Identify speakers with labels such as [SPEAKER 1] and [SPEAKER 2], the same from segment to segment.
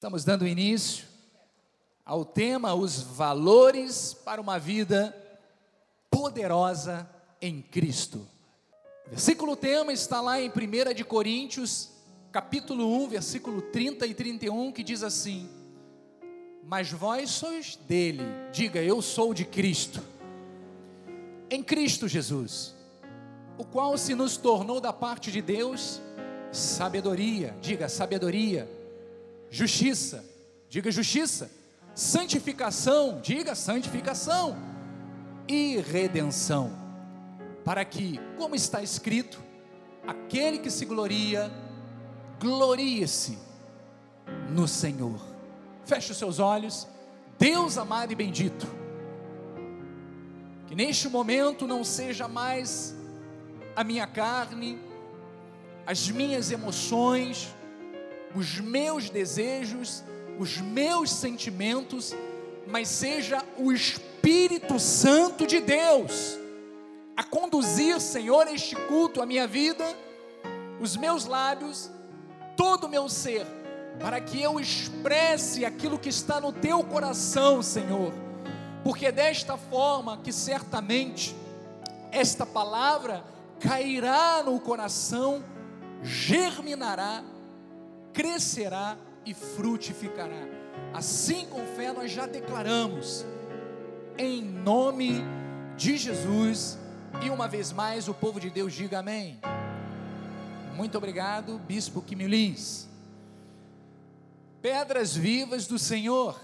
[SPEAKER 1] Estamos dando início ao tema Os Valores para uma Vida Poderosa em Cristo. O versículo tema está lá em 1 de Coríntios, capítulo 1, versículo 30 e 31, que diz assim: Mas vós sois dele, diga, eu sou de Cristo. Em Cristo Jesus, o qual se nos tornou da parte de Deus sabedoria, diga sabedoria justiça, diga justiça, santificação, diga santificação, e redenção, para que, como está escrito, aquele que se gloria, glorie-se no Senhor. Feche os seus olhos, Deus amado e bendito, que neste momento não seja mais a minha carne, as minhas emoções, os meus desejos, os meus sentimentos, mas seja o Espírito Santo de Deus a conduzir, Senhor, este culto, a minha vida, os meus lábios, todo o meu ser, para que eu expresse aquilo que está no teu coração, Senhor, porque é desta forma que certamente esta palavra cairá no coração, germinará crescerá e frutificará. Assim com fé nós já declaramos, em nome de Jesus, e uma vez mais o povo de Deus diga amém. Muito obrigado, Bispo Quimilins. Pedras vivas do Senhor,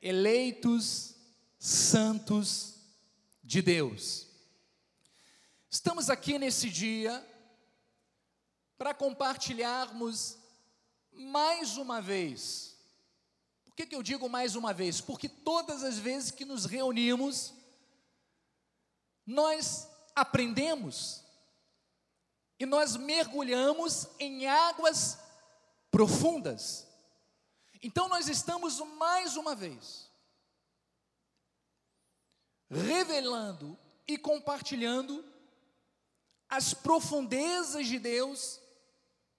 [SPEAKER 1] eleitos santos de Deus. Estamos aqui nesse dia para compartilharmos mais uma vez. Por que, que eu digo mais uma vez? Porque todas as vezes que nos reunimos, nós aprendemos e nós mergulhamos em águas profundas. Então nós estamos mais uma vez revelando e compartilhando as profundezas de Deus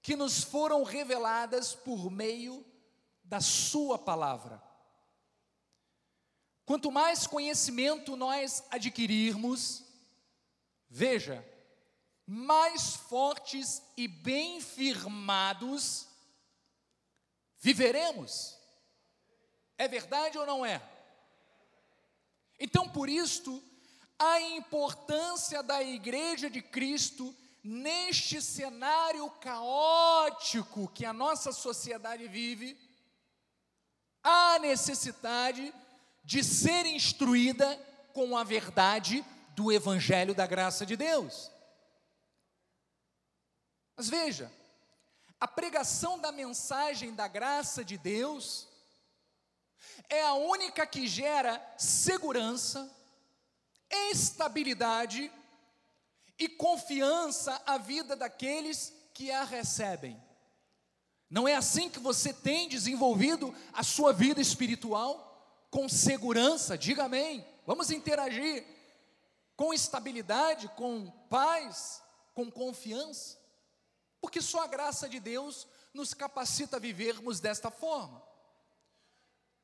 [SPEAKER 1] que nos foram reveladas por meio da Sua palavra. Quanto mais conhecimento nós adquirirmos, veja, mais fortes e bem firmados viveremos. É verdade ou não é? Então, por isto, a importância da Igreja de Cristo neste cenário caótico que a nossa sociedade vive, há necessidade de ser instruída com a verdade do Evangelho da graça de Deus. Mas veja, a pregação da mensagem da graça de Deus é a única que gera segurança, estabilidade e confiança à vida daqueles que a recebem. Não é assim que você tem desenvolvido a sua vida espiritual? Com segurança, diga amém. Vamos interagir com estabilidade, com paz, com confiança, porque só a graça de Deus nos capacita a vivermos desta forma.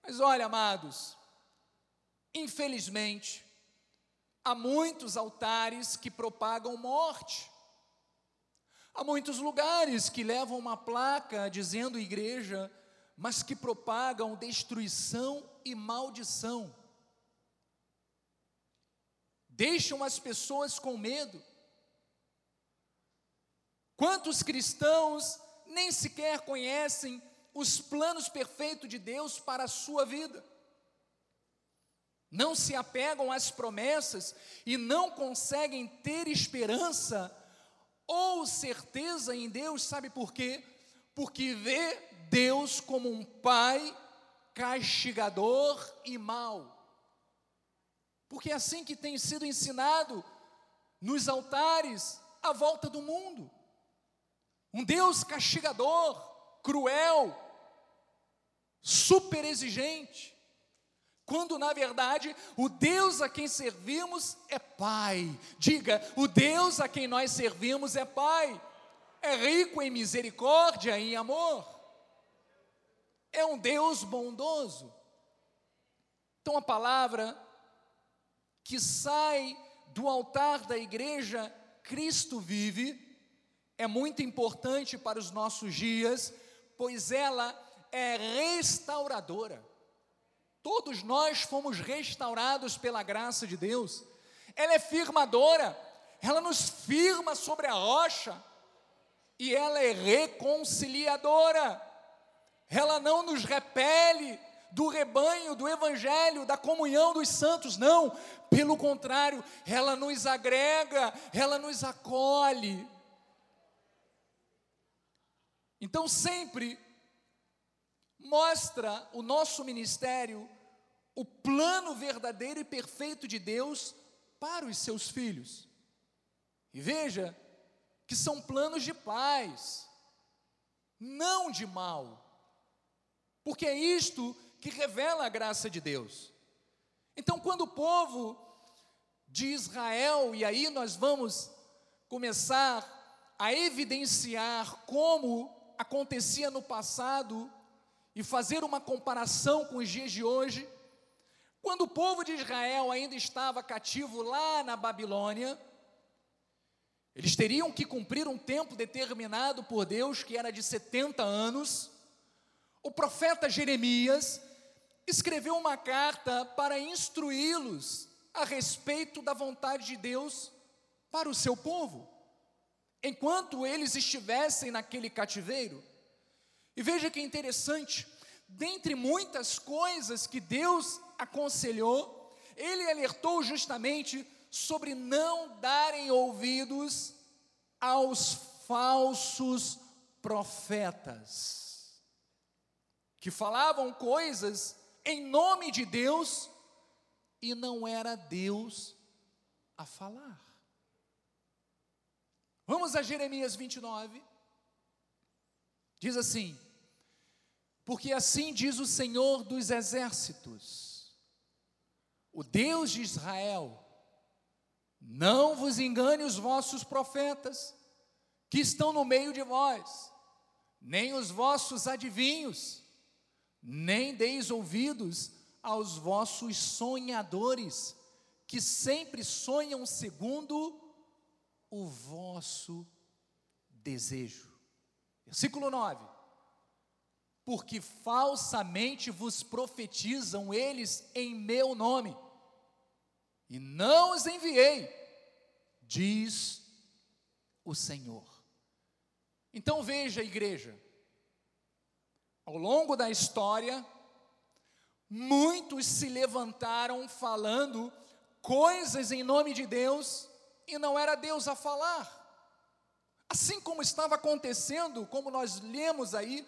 [SPEAKER 1] Mas olha, amados, infelizmente, Há muitos altares que propagam morte. Há muitos lugares que levam uma placa dizendo igreja, mas que propagam destruição e maldição. Deixam as pessoas com medo. Quantos cristãos nem sequer conhecem os planos perfeitos de Deus para a sua vida? Não se apegam às promessas e não conseguem ter esperança ou certeza em Deus, sabe por quê? Porque vê Deus como um pai castigador e mau. Porque é assim que tem sido ensinado nos altares à volta do mundo. Um Deus castigador, cruel, super exigente quando na verdade o Deus a quem servimos é Pai. Diga, o Deus a quem nós servimos é Pai, é rico em misericórdia e em amor. é um Deus bondoso. Então a palavra que sai do altar da igreja Cristo vive é muito importante para os nossos dias, pois ela é restauradora. Todos nós fomos restaurados pela graça de Deus. Ela é firmadora, ela nos firma sobre a rocha, e ela é reconciliadora. Ela não nos repele do rebanho, do evangelho, da comunhão dos santos, não. Pelo contrário, ela nos agrega, ela nos acolhe. Então, sempre mostra o nosso ministério o plano verdadeiro e perfeito de Deus para os seus filhos. E veja que são planos de paz, não de mal, porque é isto que revela a graça de Deus. Então, quando o povo de Israel, e aí nós vamos começar a evidenciar como acontecia no passado e fazer uma comparação com os dias de hoje, quando o povo de Israel ainda estava cativo lá na Babilônia, eles teriam que cumprir um tempo determinado por Deus, que era de 70 anos. O profeta Jeremias escreveu uma carta para instruí-los a respeito da vontade de Deus para o seu povo enquanto eles estivessem naquele cativeiro. E veja que interessante, dentre muitas coisas que Deus aconselhou, ele alertou justamente sobre não darem ouvidos aos falsos profetas, que falavam coisas em nome de Deus e não era Deus a falar. Vamos a Jeremias 29. Diz assim: Porque assim diz o Senhor dos exércitos, o Deus de Israel, não vos engane os vossos profetas, que estão no meio de vós, nem os vossos adivinhos, nem deis ouvidos aos vossos sonhadores, que sempre sonham segundo o vosso desejo. Versículo 9: Porque falsamente vos profetizam eles em meu nome, e não os enviei, diz o Senhor. Então veja, igreja, ao longo da história, muitos se levantaram falando coisas em nome de Deus e não era Deus a falar. Assim como estava acontecendo, como nós lemos aí,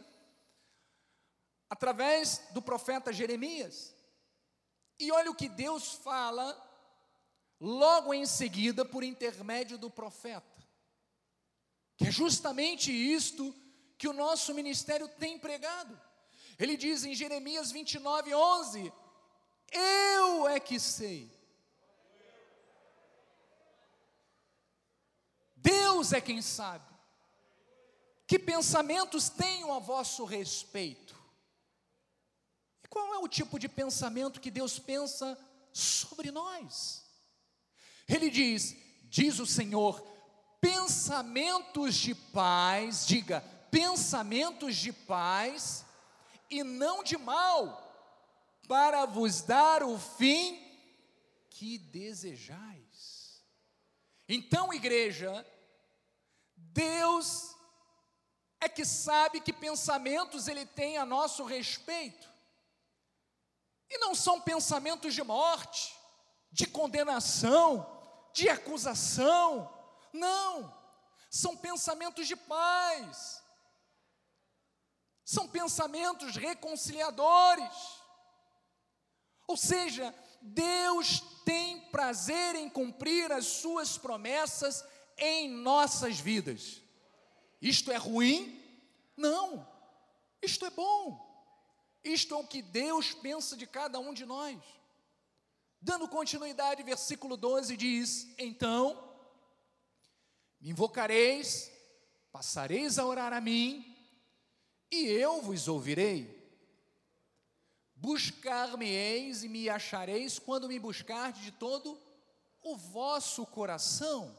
[SPEAKER 1] através do profeta Jeremias. E olha o que Deus fala logo em seguida por intermédio do profeta. Que é justamente isto que o nosso ministério tem pregado. Ele diz em Jeremias 29, 11: Eu é que sei Deus é quem sabe. Que pensamentos tenho a vosso respeito? Qual é o tipo de pensamento que Deus pensa sobre nós? Ele diz: diz o Senhor, pensamentos de paz, diga, pensamentos de paz e não de mal, para vos dar o fim que desejais. Então, igreja, Deus é que sabe que pensamentos Ele tem a nosso respeito. E não são pensamentos de morte, de condenação, de acusação. Não. São pensamentos de paz. São pensamentos reconciliadores. Ou seja, Deus tem prazer em cumprir as suas promessas em nossas vidas. Isto é ruim? Não. Isto é bom. Isto é o que Deus pensa de cada um de nós. Dando continuidade, versículo 12 diz: Então, me invocareis, passareis a orar a mim, e eu vos ouvirei. Buscar-me-eis e me achareis quando me buscardes de todo o vosso coração.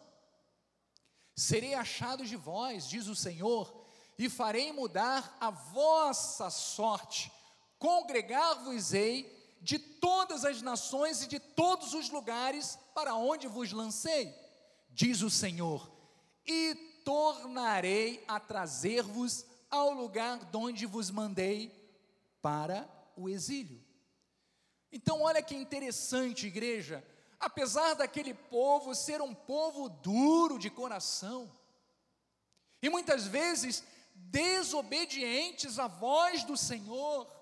[SPEAKER 1] Serei achado de vós, diz o Senhor, e farei mudar a vossa sorte. Congregar-vos-ei de todas as nações e de todos os lugares para onde vos lancei, diz o Senhor, e tornarei a trazer-vos ao lugar de onde vos mandei para o exílio. Então, olha que interessante, igreja, apesar daquele povo ser um povo duro de coração, e muitas vezes desobedientes à voz do Senhor,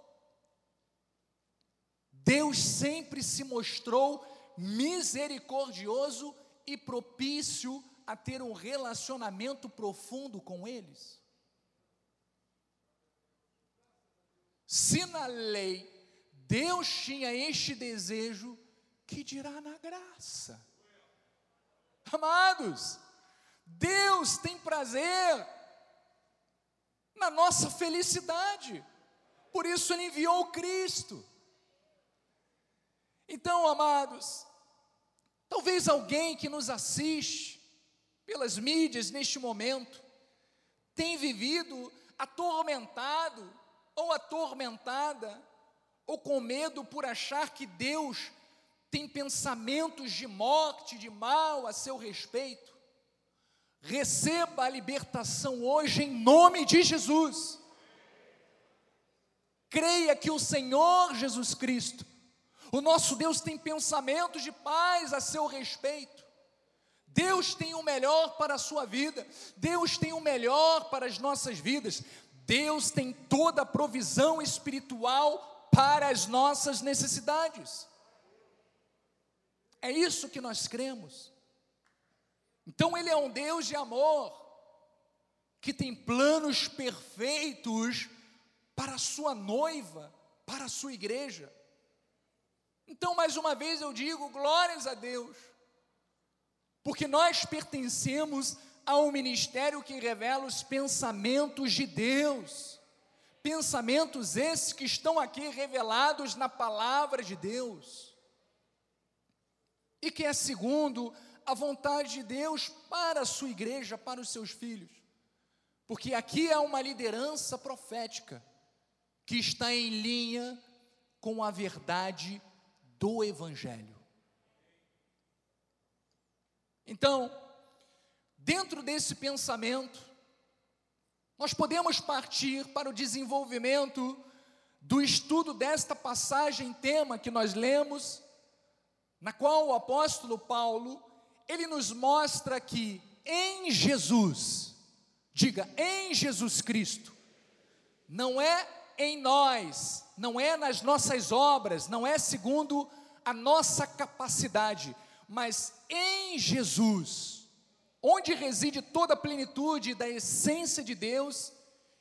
[SPEAKER 1] Deus sempre se mostrou misericordioso e propício a ter um relacionamento profundo com eles. Se na lei Deus tinha este desejo, que dirá na graça? Amados, Deus tem prazer na nossa felicidade, por isso Ele enviou o Cristo. Então, amados, talvez alguém que nos assiste pelas mídias neste momento tem vivido atormentado ou atormentada ou com medo por achar que Deus tem pensamentos de morte, de mal a seu respeito. Receba a libertação hoje em nome de Jesus. Creia que o Senhor Jesus Cristo o nosso Deus tem pensamentos de paz a seu respeito. Deus tem o melhor para a sua vida. Deus tem o melhor para as nossas vidas. Deus tem toda a provisão espiritual para as nossas necessidades. É isso que nós cremos. Então, Ele é um Deus de amor, que tem planos perfeitos para a sua noiva, para a sua igreja. Então, mais uma vez eu digo, glórias a Deus, porque nós pertencemos a um ministério que revela os pensamentos de Deus, pensamentos esses que estão aqui revelados na palavra de Deus, e que é segundo a vontade de Deus para a sua igreja, para os seus filhos, porque aqui há uma liderança profética que está em linha com a verdade do Evangelho. Então, dentro desse pensamento, nós podemos partir para o desenvolvimento do estudo desta passagem tema que nós lemos, na qual o apóstolo Paulo, ele nos mostra que em Jesus, diga, em Jesus Cristo, não é em nós, não é nas nossas obras, não é segundo a nossa capacidade, mas em Jesus, onde reside toda a plenitude da essência de Deus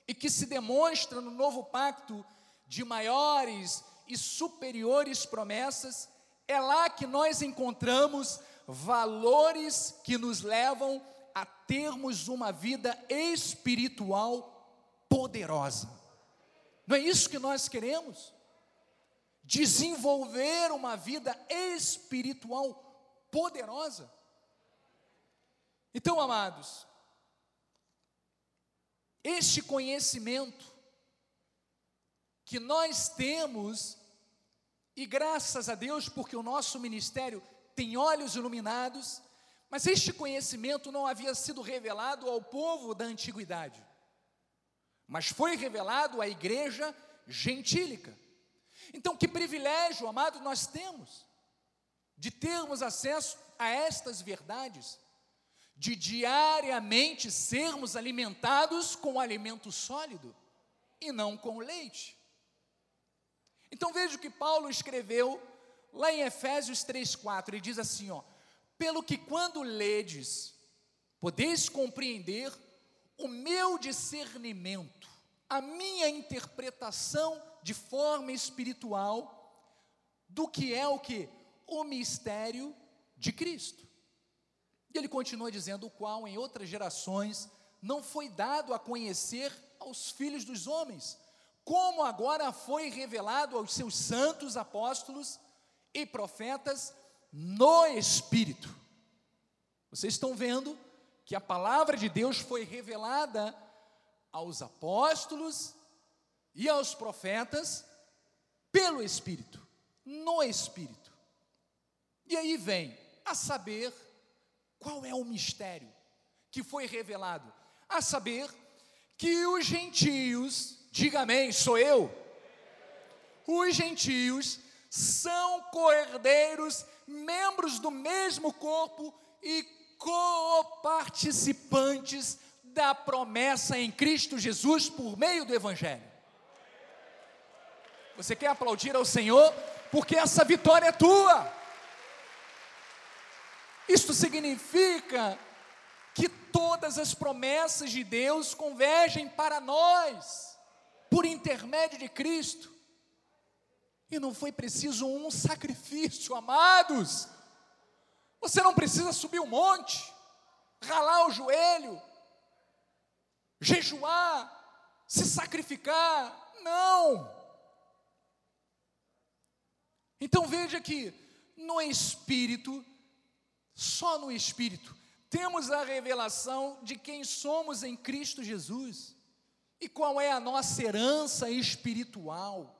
[SPEAKER 1] e que se demonstra no novo pacto de maiores e superiores promessas, é lá que nós encontramos valores que nos levam a termos uma vida espiritual poderosa. Não é isso que nós queremos? Desenvolver uma vida espiritual poderosa. Então, amados, este conhecimento que nós temos, e graças a Deus, porque o nosso ministério tem olhos iluminados, mas este conhecimento não havia sido revelado ao povo da antiguidade mas foi revelado à igreja gentílica. Então, que privilégio, amado, nós temos de termos acesso a estas verdades, de diariamente sermos alimentados com alimento sólido e não com leite. Então veja o que Paulo escreveu lá em Efésios 3:4, ele diz assim, ó: "Pelo que quando ledes, podeis compreender o meu discernimento, a minha interpretação de forma espiritual do que é o que? O mistério de Cristo. E ele continua dizendo: o qual em outras gerações não foi dado a conhecer aos filhos dos homens, como agora foi revelado aos seus santos apóstolos e profetas no Espírito. Vocês estão vendo que a palavra de Deus foi revelada aos apóstolos e aos profetas pelo Espírito, no Espírito. E aí vem a saber qual é o mistério que foi revelado, a saber que os gentios, diga amém, sou eu, os gentios são cordeiros, membros do mesmo corpo e coparticipantes da promessa em Cristo Jesus por meio do Evangelho. Você quer aplaudir ao Senhor? Porque essa vitória é tua. Isto significa que todas as promessas de Deus convergem para nós, por intermédio de Cristo. E não foi preciso um sacrifício, amados. Você não precisa subir o um monte, ralar o joelho, jejuar, se sacrificar. Não. Então veja que no Espírito, só no Espírito, temos a revelação de quem somos em Cristo Jesus e qual é a nossa herança espiritual.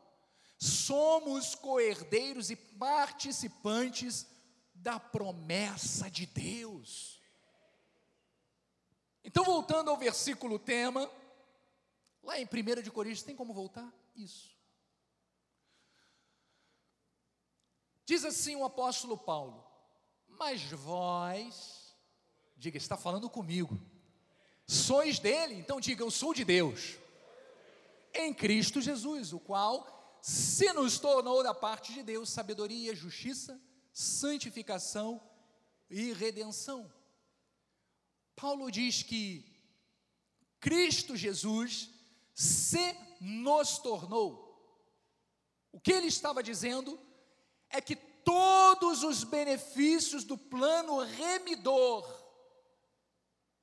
[SPEAKER 1] Somos coerdeiros e participantes da promessa de Deus. Então, voltando ao versículo tema, lá em 1 de Coríntios, tem como voltar? Isso. Diz assim o apóstolo Paulo: Mas vós, diga, está falando comigo, sois dele, então diga, eu sou de Deus, em Cristo Jesus, o qual se nos tornou da parte de Deus sabedoria, justiça, santificação e redenção. Paulo diz que Cristo Jesus se nos tornou. O que ele estava dizendo é que todos os benefícios do plano remidor,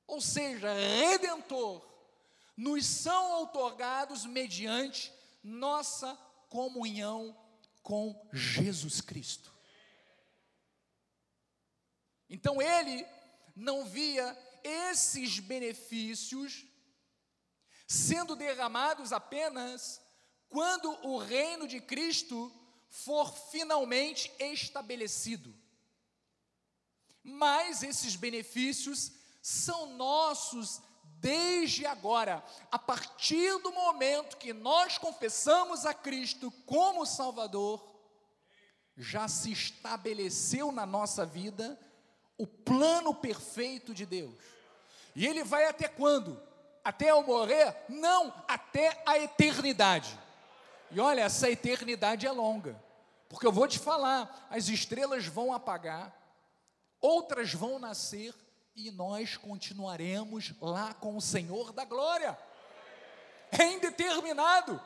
[SPEAKER 1] ou seja, redentor, nos são otorgados mediante nossa comunhão com Jesus Cristo. Então ele não via esses benefícios sendo derramados apenas quando o reino de Cristo for finalmente estabelecido. Mas esses benefícios são nossos desde agora, a partir do momento que nós confessamos a Cristo como Salvador, já se estabeleceu na nossa vida o plano perfeito de Deus. E ele vai até quando? Até eu morrer? Não, até a eternidade. E olha, essa eternidade é longa. Porque eu vou te falar, as estrelas vão apagar, outras vão nascer e nós continuaremos lá com o Senhor da glória. É indeterminado,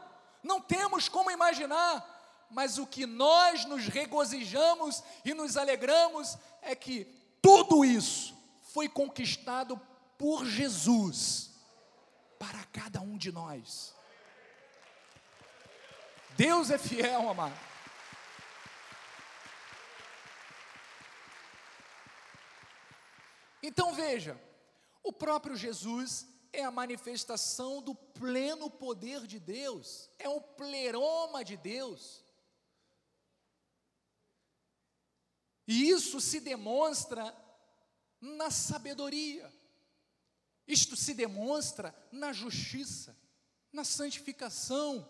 [SPEAKER 1] não temos como imaginar, mas o que nós nos regozijamos e nos alegramos é que tudo isso foi conquistado por Jesus para cada um de nós. Deus é fiel, amado. Então veja, o próprio Jesus é a manifestação do pleno poder de Deus, é o pleroma de Deus. E isso se demonstra na sabedoria, isto se demonstra na justiça, na santificação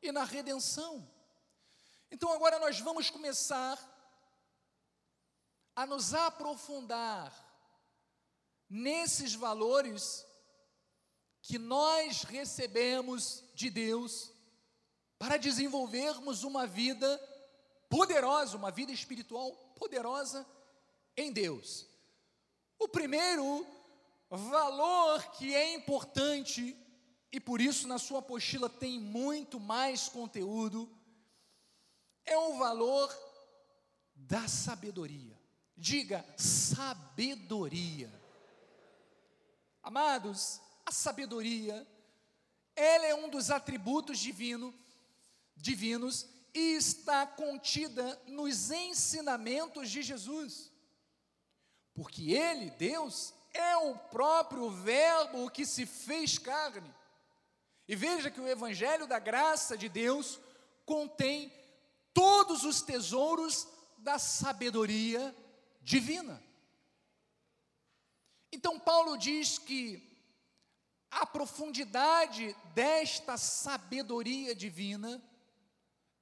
[SPEAKER 1] e na redenção. Então agora nós vamos começar a nos aprofundar nesses valores que nós recebemos de Deus para desenvolvermos uma vida poderosa, uma vida espiritual poderosa em Deus. O primeiro valor que é importante e por isso na sua apostila tem muito mais conteúdo é o valor da sabedoria. Diga sabedoria. Amados, a sabedoria ela é um dos atributos divino, divinos e está contida nos ensinamentos de Jesus. Porque Ele, Deus, é o próprio Verbo que se fez carne. E veja que o Evangelho da graça de Deus contém todos os tesouros da sabedoria divina. Então, Paulo diz que a profundidade desta sabedoria divina,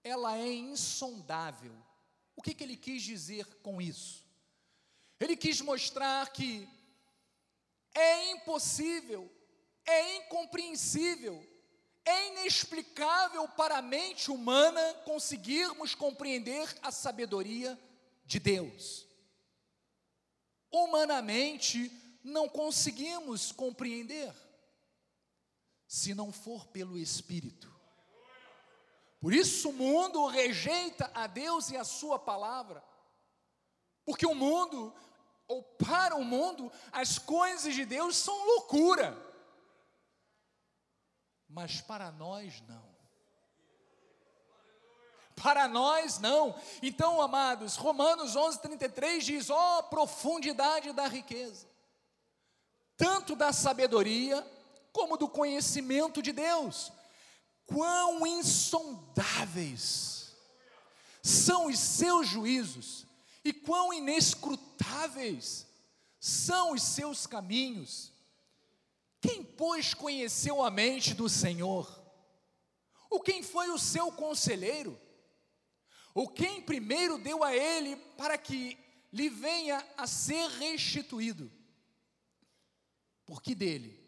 [SPEAKER 1] ela é insondável. O que, que ele quis dizer com isso? Ele quis mostrar que é impossível, é incompreensível, é inexplicável para a mente humana conseguirmos compreender a sabedoria de Deus. Humanamente, não conseguimos compreender, se não for pelo Espírito. Por isso o mundo rejeita a Deus e a Sua palavra, porque o mundo, ou para o mundo, as coisas de Deus são loucura mas para nós não. Para nós não. Então, amados, Romanos 11:33 diz: "Ó oh, profundidade da riqueza, tanto da sabedoria como do conhecimento de Deus. Quão insondáveis são os seus juízos e quão inescrutáveis são os seus caminhos." Quem, pois, conheceu a mente do Senhor? O quem foi o seu conselheiro? O quem primeiro deu a ele para que lhe venha a ser restituído? Porque dele,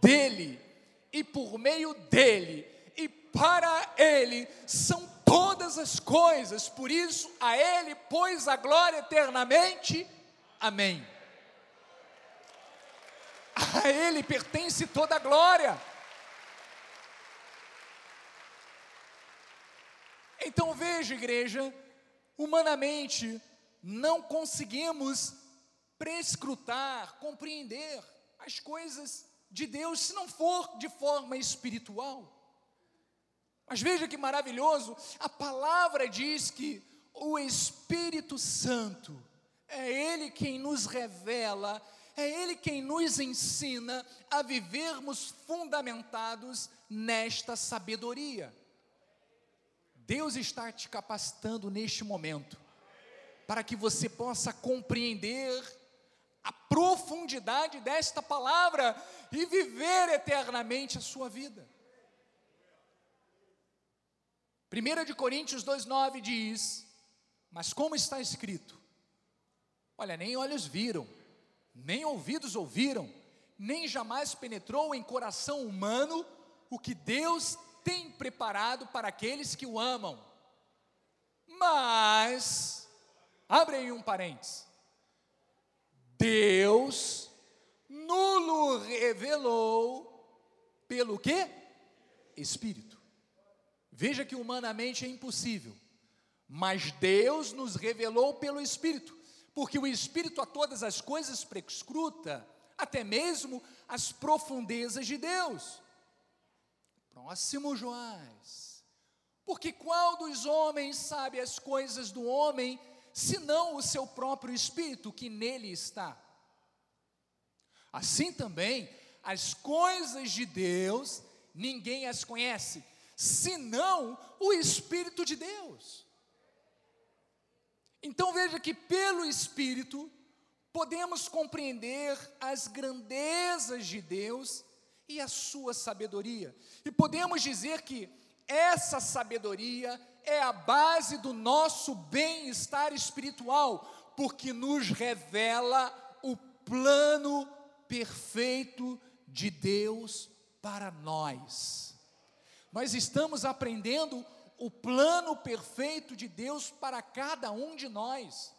[SPEAKER 1] dele e por meio dele e para ele são todas as coisas, por isso a ele, pois a glória eternamente. Amém. A Ele pertence toda a glória. Então veja, igreja, humanamente não conseguimos prescrutar, compreender as coisas de Deus se não for de forma espiritual. Mas veja que maravilhoso, a palavra diz que o Espírito Santo é Ele quem nos revela é Ele quem nos ensina a vivermos fundamentados nesta sabedoria. Deus está te capacitando neste momento, para que você possa compreender a profundidade desta palavra e viver eternamente a sua vida. 1 de Coríntios 2,9 diz: Mas como está escrito? Olha, nem olhos viram, nem ouvidos ouviram, nem jamais penetrou em coração humano o que Deus tem preparado para aqueles que o amam. Mas, abre aí um parênteses, Deus nulo revelou pelo que? Espírito. Veja que humanamente é impossível, mas Deus nos revelou pelo Espírito porque o Espírito a todas as coisas prescruta, até mesmo as profundezas de Deus. Próximo Joás. Porque qual dos homens sabe as coisas do homem, senão o seu próprio espírito que nele está? Assim também, as coisas de Deus, ninguém as conhece, senão o Espírito de Deus. Então veja que pelo Espírito podemos compreender as grandezas de Deus e a sua sabedoria. E podemos dizer que essa sabedoria é a base do nosso bem-estar espiritual, porque nos revela o plano perfeito de Deus para nós. Nós estamos aprendendo o plano perfeito de Deus para cada um de nós,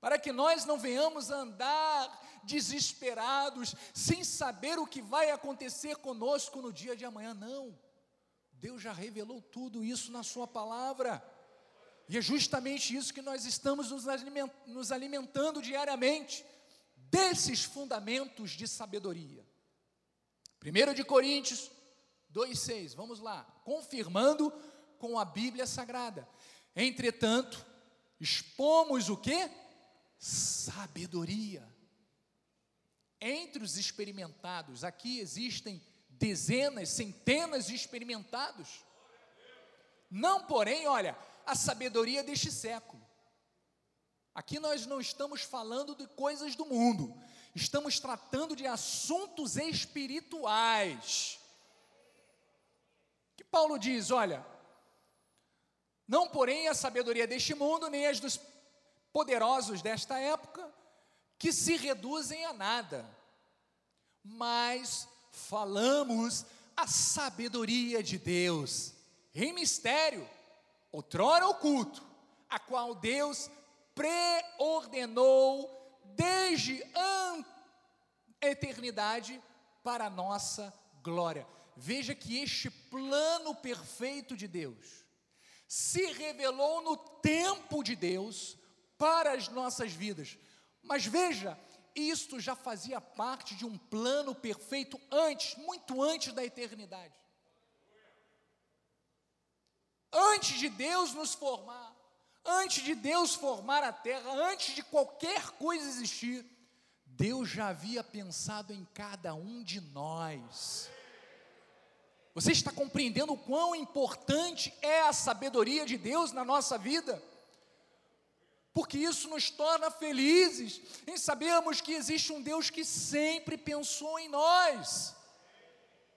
[SPEAKER 1] para que nós não venhamos andar desesperados, sem saber o que vai acontecer conosco no dia de amanhã, não. Deus já revelou tudo isso na Sua palavra, e é justamente isso que nós estamos nos alimentando diariamente, desses fundamentos de sabedoria. 1 de Coríntios 2,6, vamos lá, confirmando com a Bíblia Sagrada. Entretanto, expomos o que? Sabedoria. Entre os experimentados, aqui existem dezenas, centenas de experimentados. Não, porém, olha, a sabedoria deste século. Aqui nós não estamos falando de coisas do mundo, estamos tratando de assuntos espirituais. Paulo diz, olha, não porém a sabedoria deste mundo, nem as dos poderosos desta época, que se reduzem a nada, mas falamos a sabedoria de Deus, em mistério, outrora oculto, a qual Deus preordenou desde a eternidade para a nossa glória. Veja que este plano perfeito de Deus se revelou no tempo de Deus para as nossas vidas. Mas veja, isto já fazia parte de um plano perfeito antes, muito antes da eternidade. Antes de Deus nos formar, antes de Deus formar a terra, antes de qualquer coisa existir, Deus já havia pensado em cada um de nós. Você está compreendendo o quão importante é a sabedoria de Deus na nossa vida? porque isso nos torna felizes em sabermos que existe um Deus que sempre pensou em nós,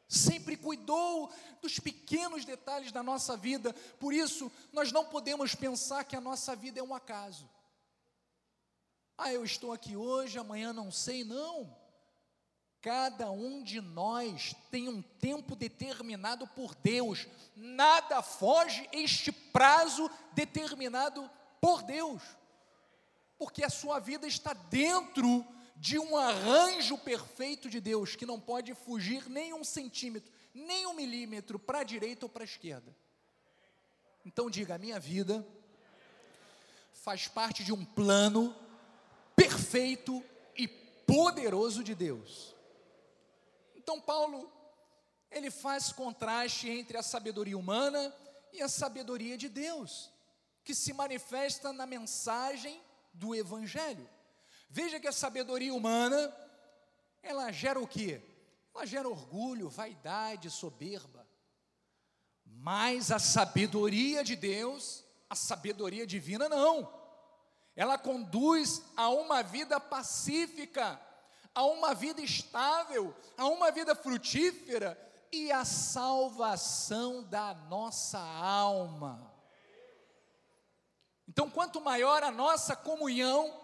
[SPEAKER 1] sempre cuidou dos pequenos detalhes da nossa vida, por isso nós não podemos pensar que a nossa vida é um acaso. Ah, eu estou aqui hoje, amanhã não sei, não. Cada um de nós tem um tempo determinado por Deus, nada foge este prazo determinado por Deus porque a sua vida está dentro de um arranjo perfeito de Deus, que não pode fugir nem um centímetro, nem um milímetro para a direita ou para a esquerda. Então diga: a minha vida faz parte de um plano perfeito e poderoso de Deus. Então Paulo ele faz contraste entre a sabedoria humana e a sabedoria de Deus, que se manifesta na mensagem do Evangelho. Veja que a sabedoria humana, ela gera o quê? Ela gera orgulho, vaidade, soberba. Mas a sabedoria de Deus, a sabedoria divina, não. Ela conduz a uma vida pacífica, a uma vida estável, a uma vida frutífera e a salvação da nossa alma. Então, quanto maior a nossa comunhão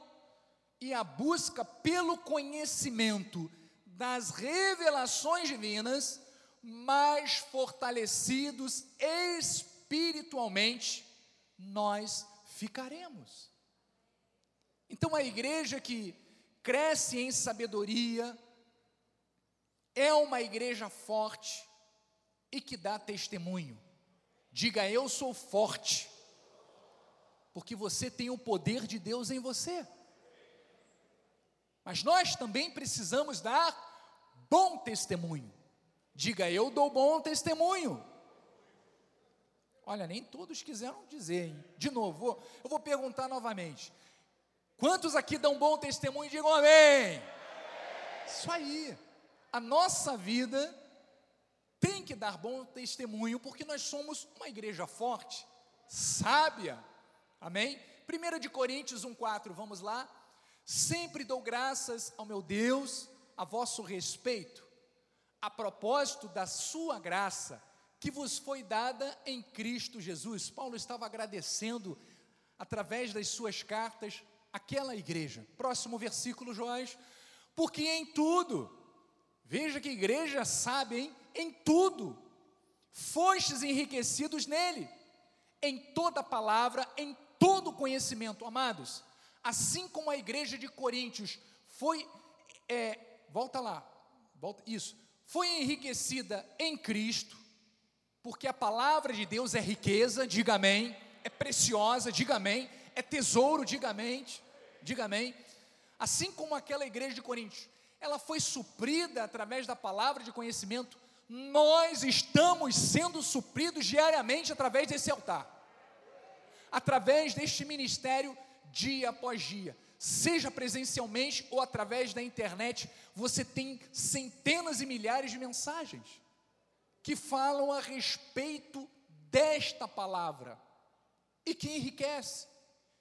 [SPEAKER 1] e a busca pelo conhecimento das revelações divinas, mais fortalecidos espiritualmente nós ficaremos. Então, a igreja que cresce em sabedoria é uma igreja forte e que dá testemunho. Diga, eu sou forte porque você tem o poder de Deus em você. Mas nós também precisamos dar bom testemunho. Diga, eu dou bom testemunho. Olha, nem todos quiseram dizer, hein? De novo, eu vou perguntar novamente. Quantos aqui dão bom testemunho? Digam amém. Isso aí. A nossa vida tem que dar bom testemunho, porque nós somos uma igreja forte, sábia, Amém? 1 de Coríntios 1,4, vamos lá. Sempre dou graças ao meu Deus a vosso respeito, a propósito da sua graça, que vos foi dada em Cristo Jesus. Paulo estava agradecendo, através das suas cartas, aquela igreja. Próximo versículo, Joás. Porque em tudo, veja que igreja sabe, hein? Em tudo, fostes enriquecidos nele, em toda palavra, em todo conhecimento, amados, assim como a igreja de Coríntios foi, é, volta lá, volta, isso, foi enriquecida em Cristo, porque a palavra de Deus é riqueza, diga amém, é preciosa, diga amém, é tesouro, diga amém, diga amém, assim como aquela igreja de Coríntios, ela foi suprida através da palavra de conhecimento, nós estamos sendo supridos diariamente através desse altar, através deste ministério dia após dia, seja presencialmente ou através da internet, você tem centenas e milhares de mensagens que falam a respeito desta palavra e que enriquece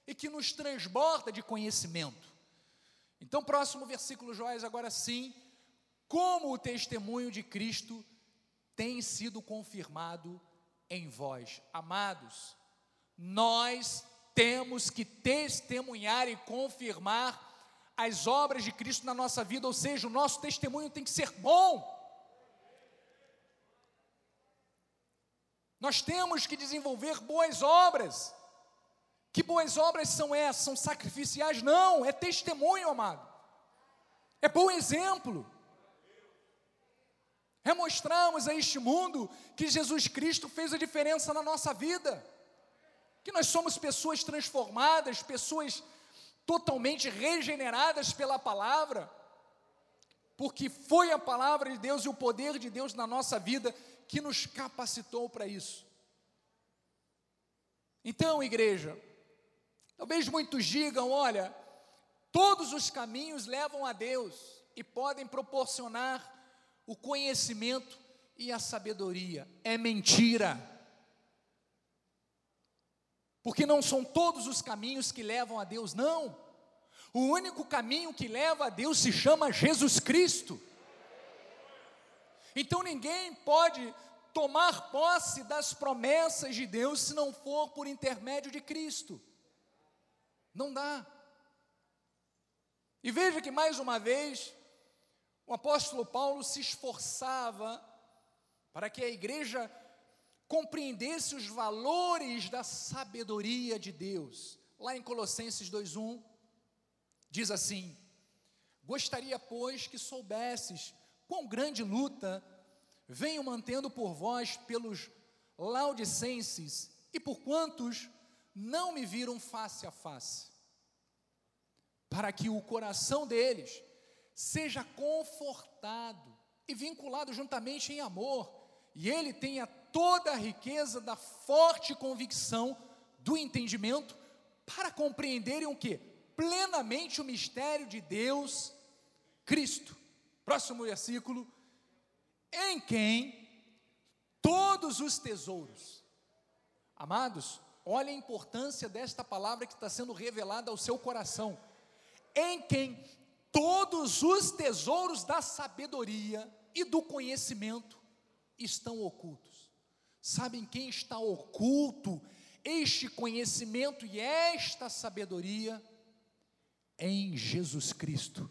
[SPEAKER 1] e que nos transborda de conhecimento. Então, próximo versículo, Joás, agora sim, como o testemunho de Cristo tem sido confirmado em vós. Amados, nós temos que testemunhar e confirmar as obras de Cristo na nossa vida, ou seja, o nosso testemunho tem que ser bom. Nós temos que desenvolver boas obras. Que boas obras são essas? São sacrificiais? Não, é testemunho, amado. É bom exemplo. É mostrarmos a este mundo que Jesus Cristo fez a diferença na nossa vida, que nós somos pessoas transformadas, pessoas totalmente regeneradas pela palavra, porque foi a palavra de Deus e o poder de Deus na nossa vida que nos capacitou para isso. Então, igreja, talvez muitos digam: olha, todos os caminhos levam a Deus e podem proporcionar o conhecimento e a sabedoria. É mentira. Porque não são todos os caminhos que levam a Deus, não. O único caminho que leva a Deus se chama Jesus Cristo. Então ninguém pode tomar posse das promessas de Deus se não for por intermédio de Cristo. Não dá. E veja que mais uma vez, o apóstolo Paulo se esforçava para que a igreja compreendesse os valores da sabedoria de Deus. Lá em Colossenses 2:1 diz assim: Gostaria, pois, que soubesses quão grande luta venho mantendo por vós pelos laudicenses e por quantos não me viram face a face, para que o coração deles seja confortado e vinculado juntamente em amor, e ele tenha toda a riqueza da forte convicção do entendimento para compreenderem o que? Plenamente o mistério de Deus, Cristo. Próximo versículo. Em quem todos os tesouros. Amados, olha a importância desta palavra que está sendo revelada ao seu coração. Em quem todos os tesouros da sabedoria e do conhecimento estão ocultos. Sabem quem está oculto este conhecimento e esta sabedoria? Em Jesus Cristo.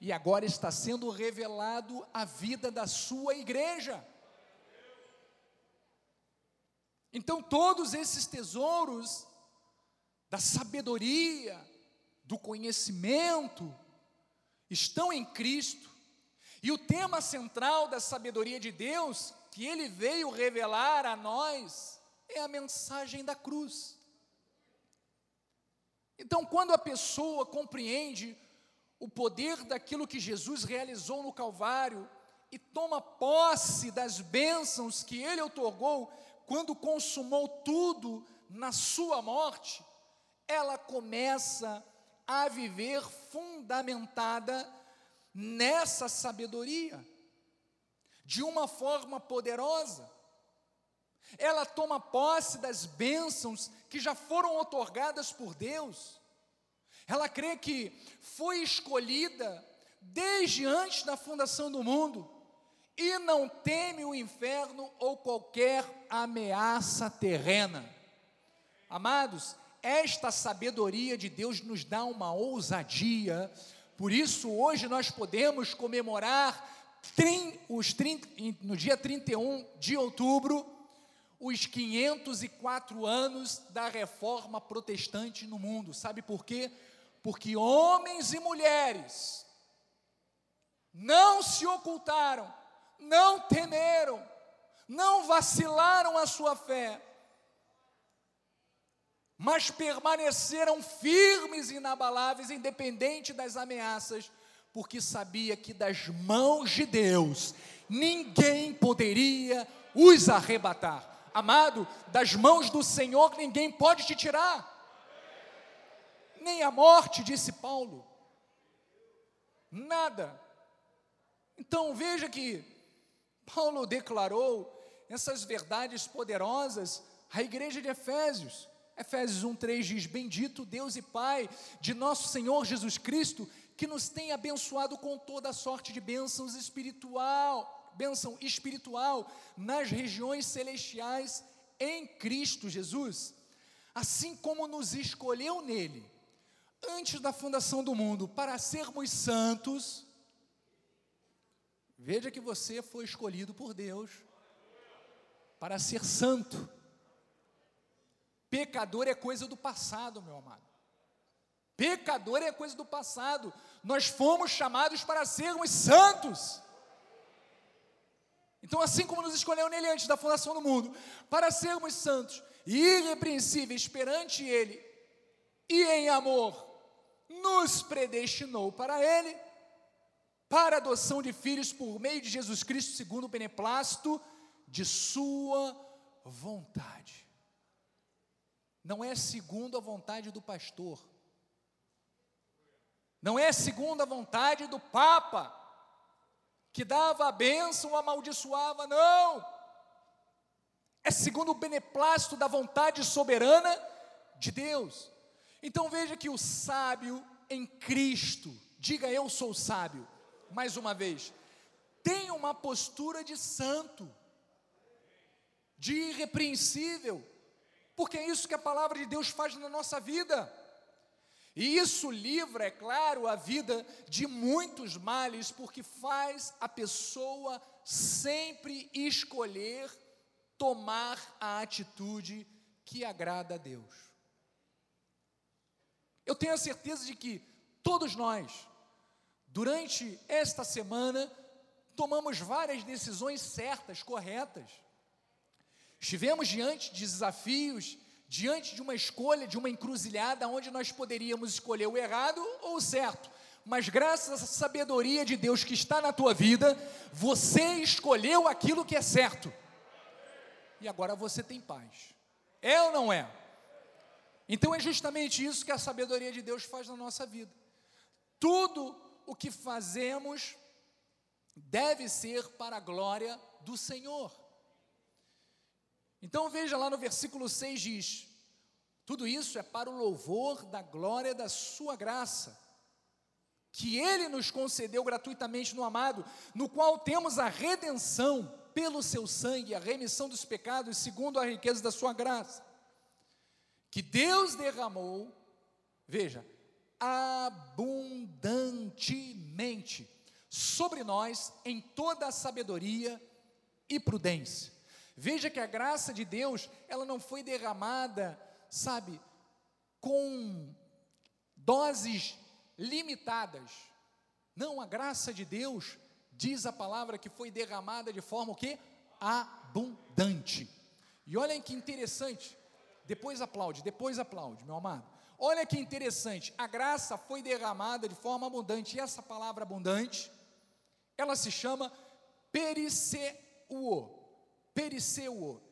[SPEAKER 1] E agora está sendo revelado a vida da sua igreja. Então, todos esses tesouros da sabedoria, do conhecimento, estão em Cristo. E o tema central da sabedoria de Deus, que ele veio revelar a nós, é a mensagem da cruz. Então, quando a pessoa compreende o poder daquilo que Jesus realizou no Calvário e toma posse das bênçãos que ele otorgou quando consumou tudo na sua morte, ela começa a viver fundamentada nessa sabedoria, de uma forma poderosa. Ela toma posse das bênçãos que já foram otorgadas por Deus. Ela crê que foi escolhida desde antes da fundação do mundo e não teme o inferno ou qualquer ameaça terrena. Amados, esta sabedoria de Deus nos dá uma ousadia, por isso hoje nós podemos comemorar os no dia 31 de outubro os 504 anos da reforma protestante no mundo. Sabe por quê? Porque homens e mulheres não se ocultaram, não temeram, não vacilaram a sua fé, mas permaneceram firmes e inabaláveis, independente das ameaças, porque sabia que das mãos de Deus ninguém poderia os arrebatar. Amado, das mãos do Senhor ninguém pode te tirar, nem a morte, disse Paulo, nada. Então veja que Paulo declarou essas verdades poderosas à igreja de Efésios. Efésios 1:3 diz: Bendito Deus e Pai de nosso Senhor Jesus Cristo, que nos tem abençoado com toda sorte de bênçãos espiritual, bênção espiritual nas regiões celestiais em Cristo Jesus, assim como nos escolheu nele antes da fundação do mundo para sermos santos. Veja que você foi escolhido por Deus para ser santo. Pecador é coisa do passado, meu amado. Pecador é coisa do passado. Nós fomos chamados para sermos santos. Então, assim como nos escolheu nele antes da fundação do mundo, para sermos santos e irrepreensíveis perante ele e em amor, nos predestinou para ele, para a adoção de filhos por meio de Jesus Cristo, segundo o beneplácito de Sua vontade. Não é segundo a vontade do pastor, não é segundo a vontade do Papa, que dava a bênção, amaldiçoava, não, é segundo o beneplácito da vontade soberana de Deus. Então veja que o sábio em Cristo, diga eu sou sábio, mais uma vez, tem uma postura de santo, de irrepreensível, porque é isso que a palavra de Deus faz na nossa vida. E isso livra, é claro, a vida de muitos males, porque faz a pessoa sempre escolher tomar a atitude que agrada a Deus. Eu tenho a certeza de que todos nós, durante esta semana, tomamos várias decisões certas, corretas. Estivemos diante de desafios, diante de uma escolha, de uma encruzilhada, onde nós poderíamos escolher o errado ou o certo. Mas graças à sabedoria de Deus que está na tua vida, você escolheu aquilo que é certo. E agora você tem paz. É ou não é? Então é justamente isso que a sabedoria de Deus faz na nossa vida. Tudo o que fazemos deve ser para a glória do Senhor. Então veja lá no versículo 6 diz: tudo isso é para o louvor da glória da Sua graça, que Ele nos concedeu gratuitamente no amado, no qual temos a redenção pelo Seu sangue, a remissão dos pecados, segundo a riqueza da Sua graça, que Deus derramou, veja, abundantemente sobre nós em toda a sabedoria e prudência Veja que a graça de Deus, ela não foi derramada, sabe, com doses limitadas. Não, a graça de Deus, diz a palavra que foi derramada de forma o quê? Abundante. E olhem que interessante. Depois aplaude, depois aplaude, meu amado. Olha que interessante, a graça foi derramada de forma abundante, e essa palavra abundante, ela se chama periceuo periceuo,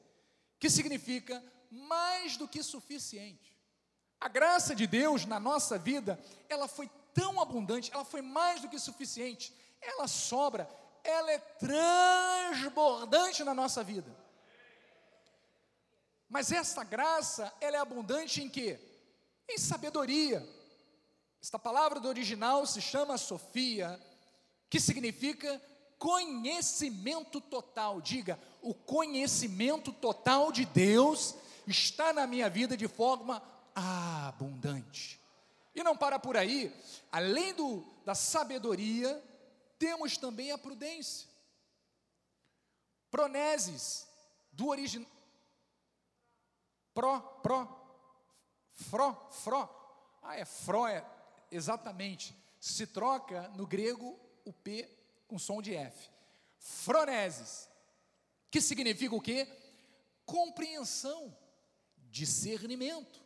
[SPEAKER 1] que significa mais do que suficiente. A graça de Deus na nossa vida, ela foi tão abundante, ela foi mais do que suficiente, ela sobra, ela é transbordante na nossa vida. Mas essa graça, ela é abundante em quê? Em sabedoria. Esta palavra do original se chama Sofia, que significa conhecimento total. Diga, o conhecimento total de Deus está na minha vida de forma abundante. E não para por aí, além do, da sabedoria, temos também a prudência. Proneses, do original. Pro, pro, fro, fro. Ah, é fro, é exatamente. Se troca no grego o P com som de F. Froneses, que significa o quê? Compreensão, discernimento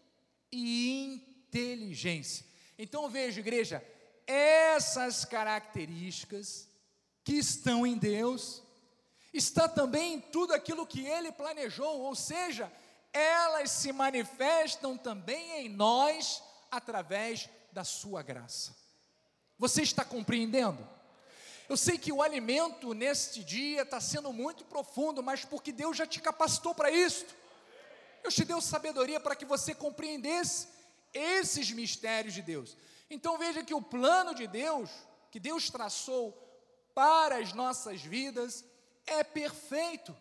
[SPEAKER 1] e inteligência. Então veja, igreja, essas características que estão em Deus, está também em tudo aquilo que Ele planejou, ou seja, elas se manifestam também em nós através da Sua graça. Você está compreendendo? Eu sei que o alimento neste dia está sendo muito profundo, mas porque Deus já te capacitou para isso. Deus te deu sabedoria para que você compreendesse esses mistérios de Deus. Então veja que o plano de Deus, que Deus traçou para as nossas vidas, é perfeito.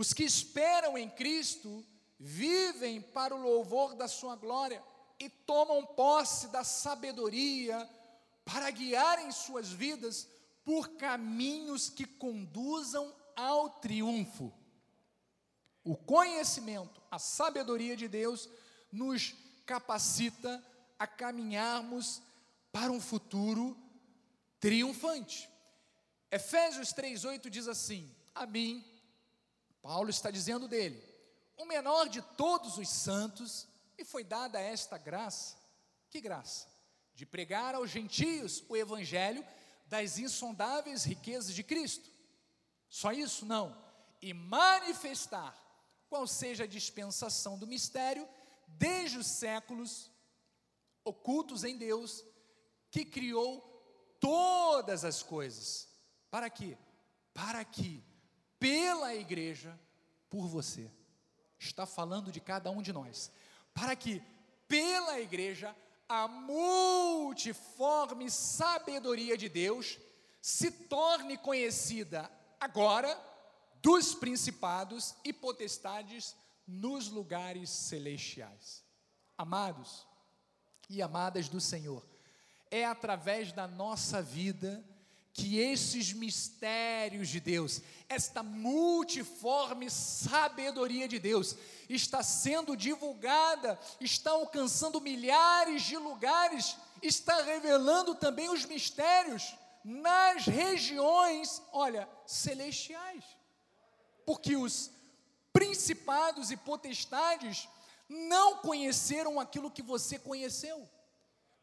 [SPEAKER 1] Os que esperam em Cristo vivem para o louvor da Sua glória e tomam posse da sabedoria para guiarem suas vidas por caminhos que conduzam ao triunfo. O conhecimento, a sabedoria de Deus nos capacita a caminharmos para um futuro triunfante. Efésios 3:8 diz assim: A mim, Paulo está dizendo dele, o menor de todos os santos, e foi dada esta graça. Que graça? De pregar aos gentios o evangelho das insondáveis riquezas de Cristo. Só isso? Não. E manifestar qual seja a dispensação do mistério desde os séculos ocultos em Deus, que criou todas as coisas. Para quê? Para que, pela igreja, por você, está falando de cada um de nós, para que, pela igreja, a multiforme sabedoria de Deus se torne conhecida agora dos principados e potestades nos lugares celestiais. Amados e amadas do Senhor, é através da nossa vida que esses mistérios de Deus, esta multiforme sabedoria de Deus, está sendo divulgada, está alcançando milhares de lugares, está revelando também os mistérios nas regiões, olha, celestiais. Porque os principados e potestades não conheceram aquilo que você conheceu.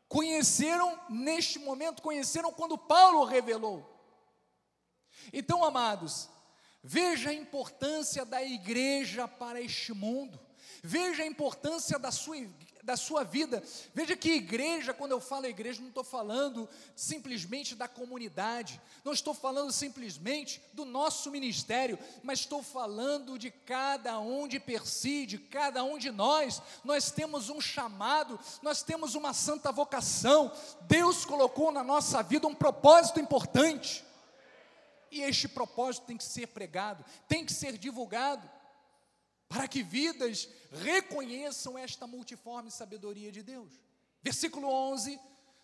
[SPEAKER 1] Conheceram neste momento, conheceram quando Paulo revelou. Então, amados, veja a importância da igreja para este mundo. Veja a importância da sua da sua vida. Veja que igreja, quando eu falo igreja, não estou falando simplesmente da comunidade, não estou falando simplesmente do nosso ministério, mas estou falando de cada um de per si, de cada um de nós. Nós temos um chamado, nós temos uma santa vocação. Deus colocou na nossa vida um propósito importante. E este propósito tem que ser pregado, tem que ser divulgado para que vidas reconheçam esta multiforme sabedoria de Deus. Versículo 11: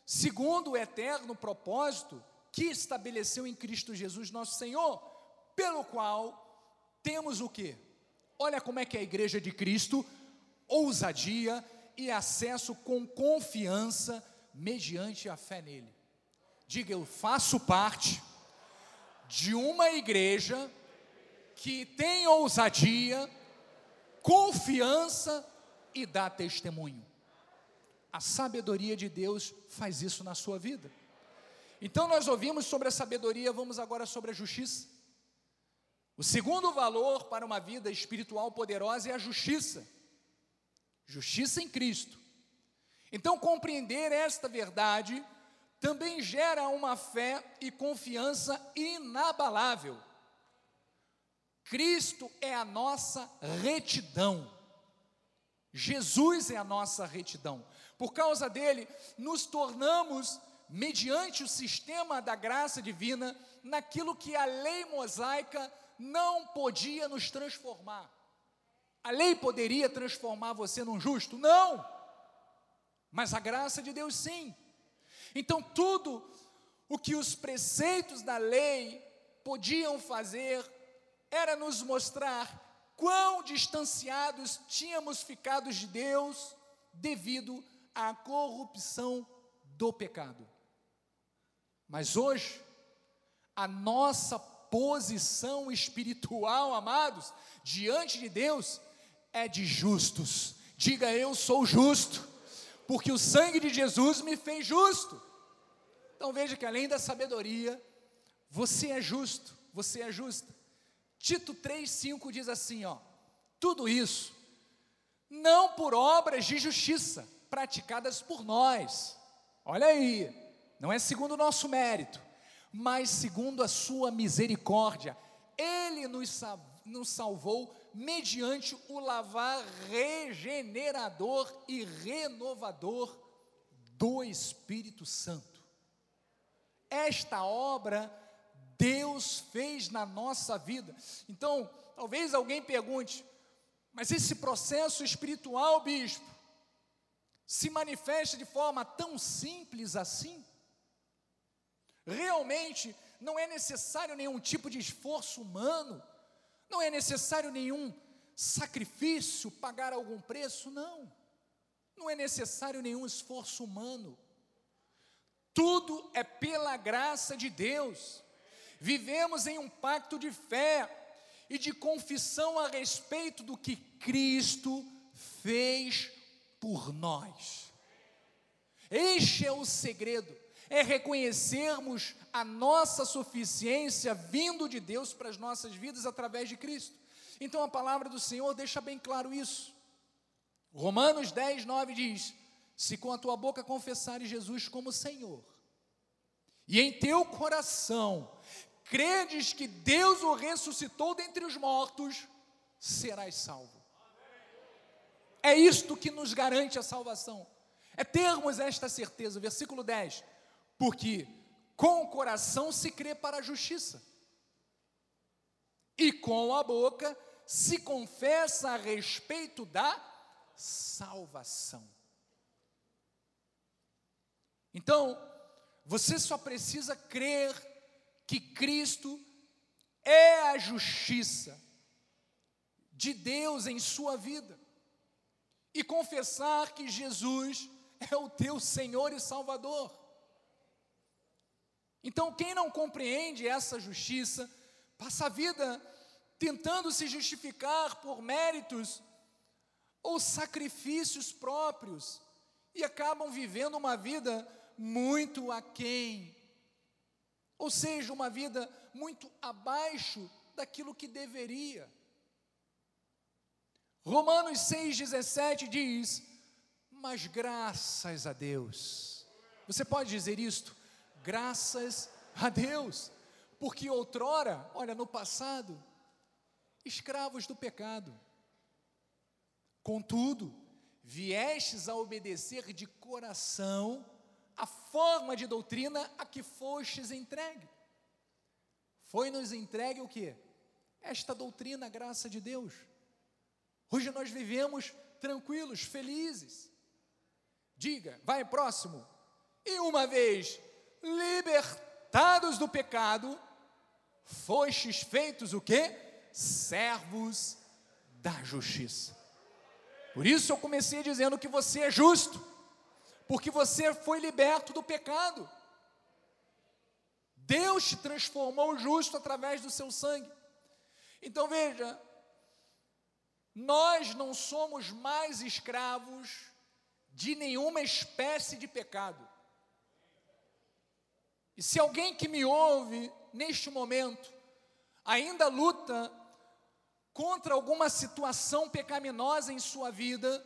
[SPEAKER 1] segundo o eterno propósito que estabeleceu em Cristo Jesus nosso Senhor, pelo qual temos o que? Olha como é que é a igreja de Cristo, ousadia e acesso com confiança mediante a fé nele. Diga, eu faço parte de uma igreja que tem ousadia, confiança e dá testemunho. A sabedoria de Deus faz isso na sua vida. Então nós ouvimos sobre a sabedoria, vamos agora sobre a justiça. O segundo valor para uma vida espiritual poderosa é a justiça. Justiça em Cristo. Então compreender esta verdade também gera uma fé e confiança inabalável Cristo é a nossa retidão. Jesus é a nossa retidão. Por causa dele, nos tornamos, mediante o sistema da graça divina, naquilo que a lei mosaica não podia nos transformar. A lei poderia transformar você num justo? Não! Mas a graça de Deus sim. Então, tudo o que os preceitos da lei podiam fazer, era nos mostrar quão distanciados tínhamos ficado de Deus devido à corrupção do pecado. Mas hoje, a nossa posição espiritual, amados, diante de Deus, é de justos. Diga eu sou justo porque o sangue de Jesus me fez justo. Então veja que além da sabedoria, você é justo, você é justa. Tito 3,5 diz assim: ó, tudo isso, não por obras de justiça praticadas por nós, olha aí, não é segundo o nosso mérito, mas segundo a sua misericórdia, Ele nos, nos salvou mediante o lavar regenerador e renovador do Espírito Santo. Esta obra Deus fez na nossa vida. Então, talvez alguém pergunte, mas esse processo espiritual, bispo, se manifesta de forma tão simples assim? Realmente não é necessário nenhum tipo de esforço humano, não é necessário nenhum sacrifício, pagar algum preço, não. Não é necessário nenhum esforço humano. Tudo é pela graça de Deus. Vivemos em um pacto de fé e de confissão a respeito do que Cristo fez por nós. Este é o segredo, é reconhecermos a nossa suficiência vindo de Deus para as nossas vidas através de Cristo. Então a palavra do Senhor deixa bem claro isso. Romanos 10, 9 diz: Se com a tua boca confessares Jesus como Senhor, e em teu coração credes que Deus o ressuscitou dentre os mortos, serás salvo. É isto que nos garante a salvação. É termos esta certeza. Versículo 10. Porque com o coração se crê para a justiça, e com a boca se confessa a respeito da salvação. Então, você só precisa crer que Cristo é a justiça de Deus em sua vida e confessar que Jesus é o teu Senhor e Salvador. Então, quem não compreende essa justiça, passa a vida tentando se justificar por méritos ou sacrifícios próprios e acabam vivendo uma vida muito aquém ou seja, uma vida muito abaixo daquilo que deveria. Romanos 6,17 diz: Mas graças a Deus, você pode dizer isto? Graças a Deus, porque outrora, olha, no passado, escravos do pecado, contudo, viestes a obedecer de coração a forma de doutrina a que fostes entregue. Foi-nos entregue o que? Esta doutrina, a graça de Deus. Hoje nós vivemos tranquilos, felizes. Diga, vai próximo. E uma vez libertados do pecado, fostes feitos o que? Servos da justiça. Por isso eu comecei dizendo que você é justo porque você foi liberto do pecado. Deus te transformou justo através do seu sangue. Então veja, nós não somos mais escravos de nenhuma espécie de pecado. E se alguém que me ouve neste momento ainda luta contra alguma situação pecaminosa em sua vida,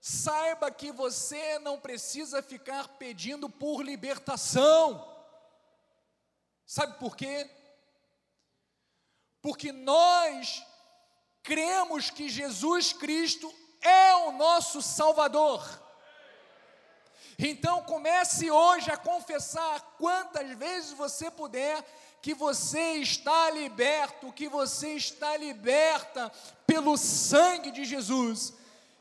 [SPEAKER 1] Saiba que você não precisa ficar pedindo por libertação. Sabe por quê? Porque nós cremos que Jesus Cristo é o nosso Salvador. Então comece hoje a confessar quantas vezes você puder que você está liberto, que você está liberta pelo sangue de Jesus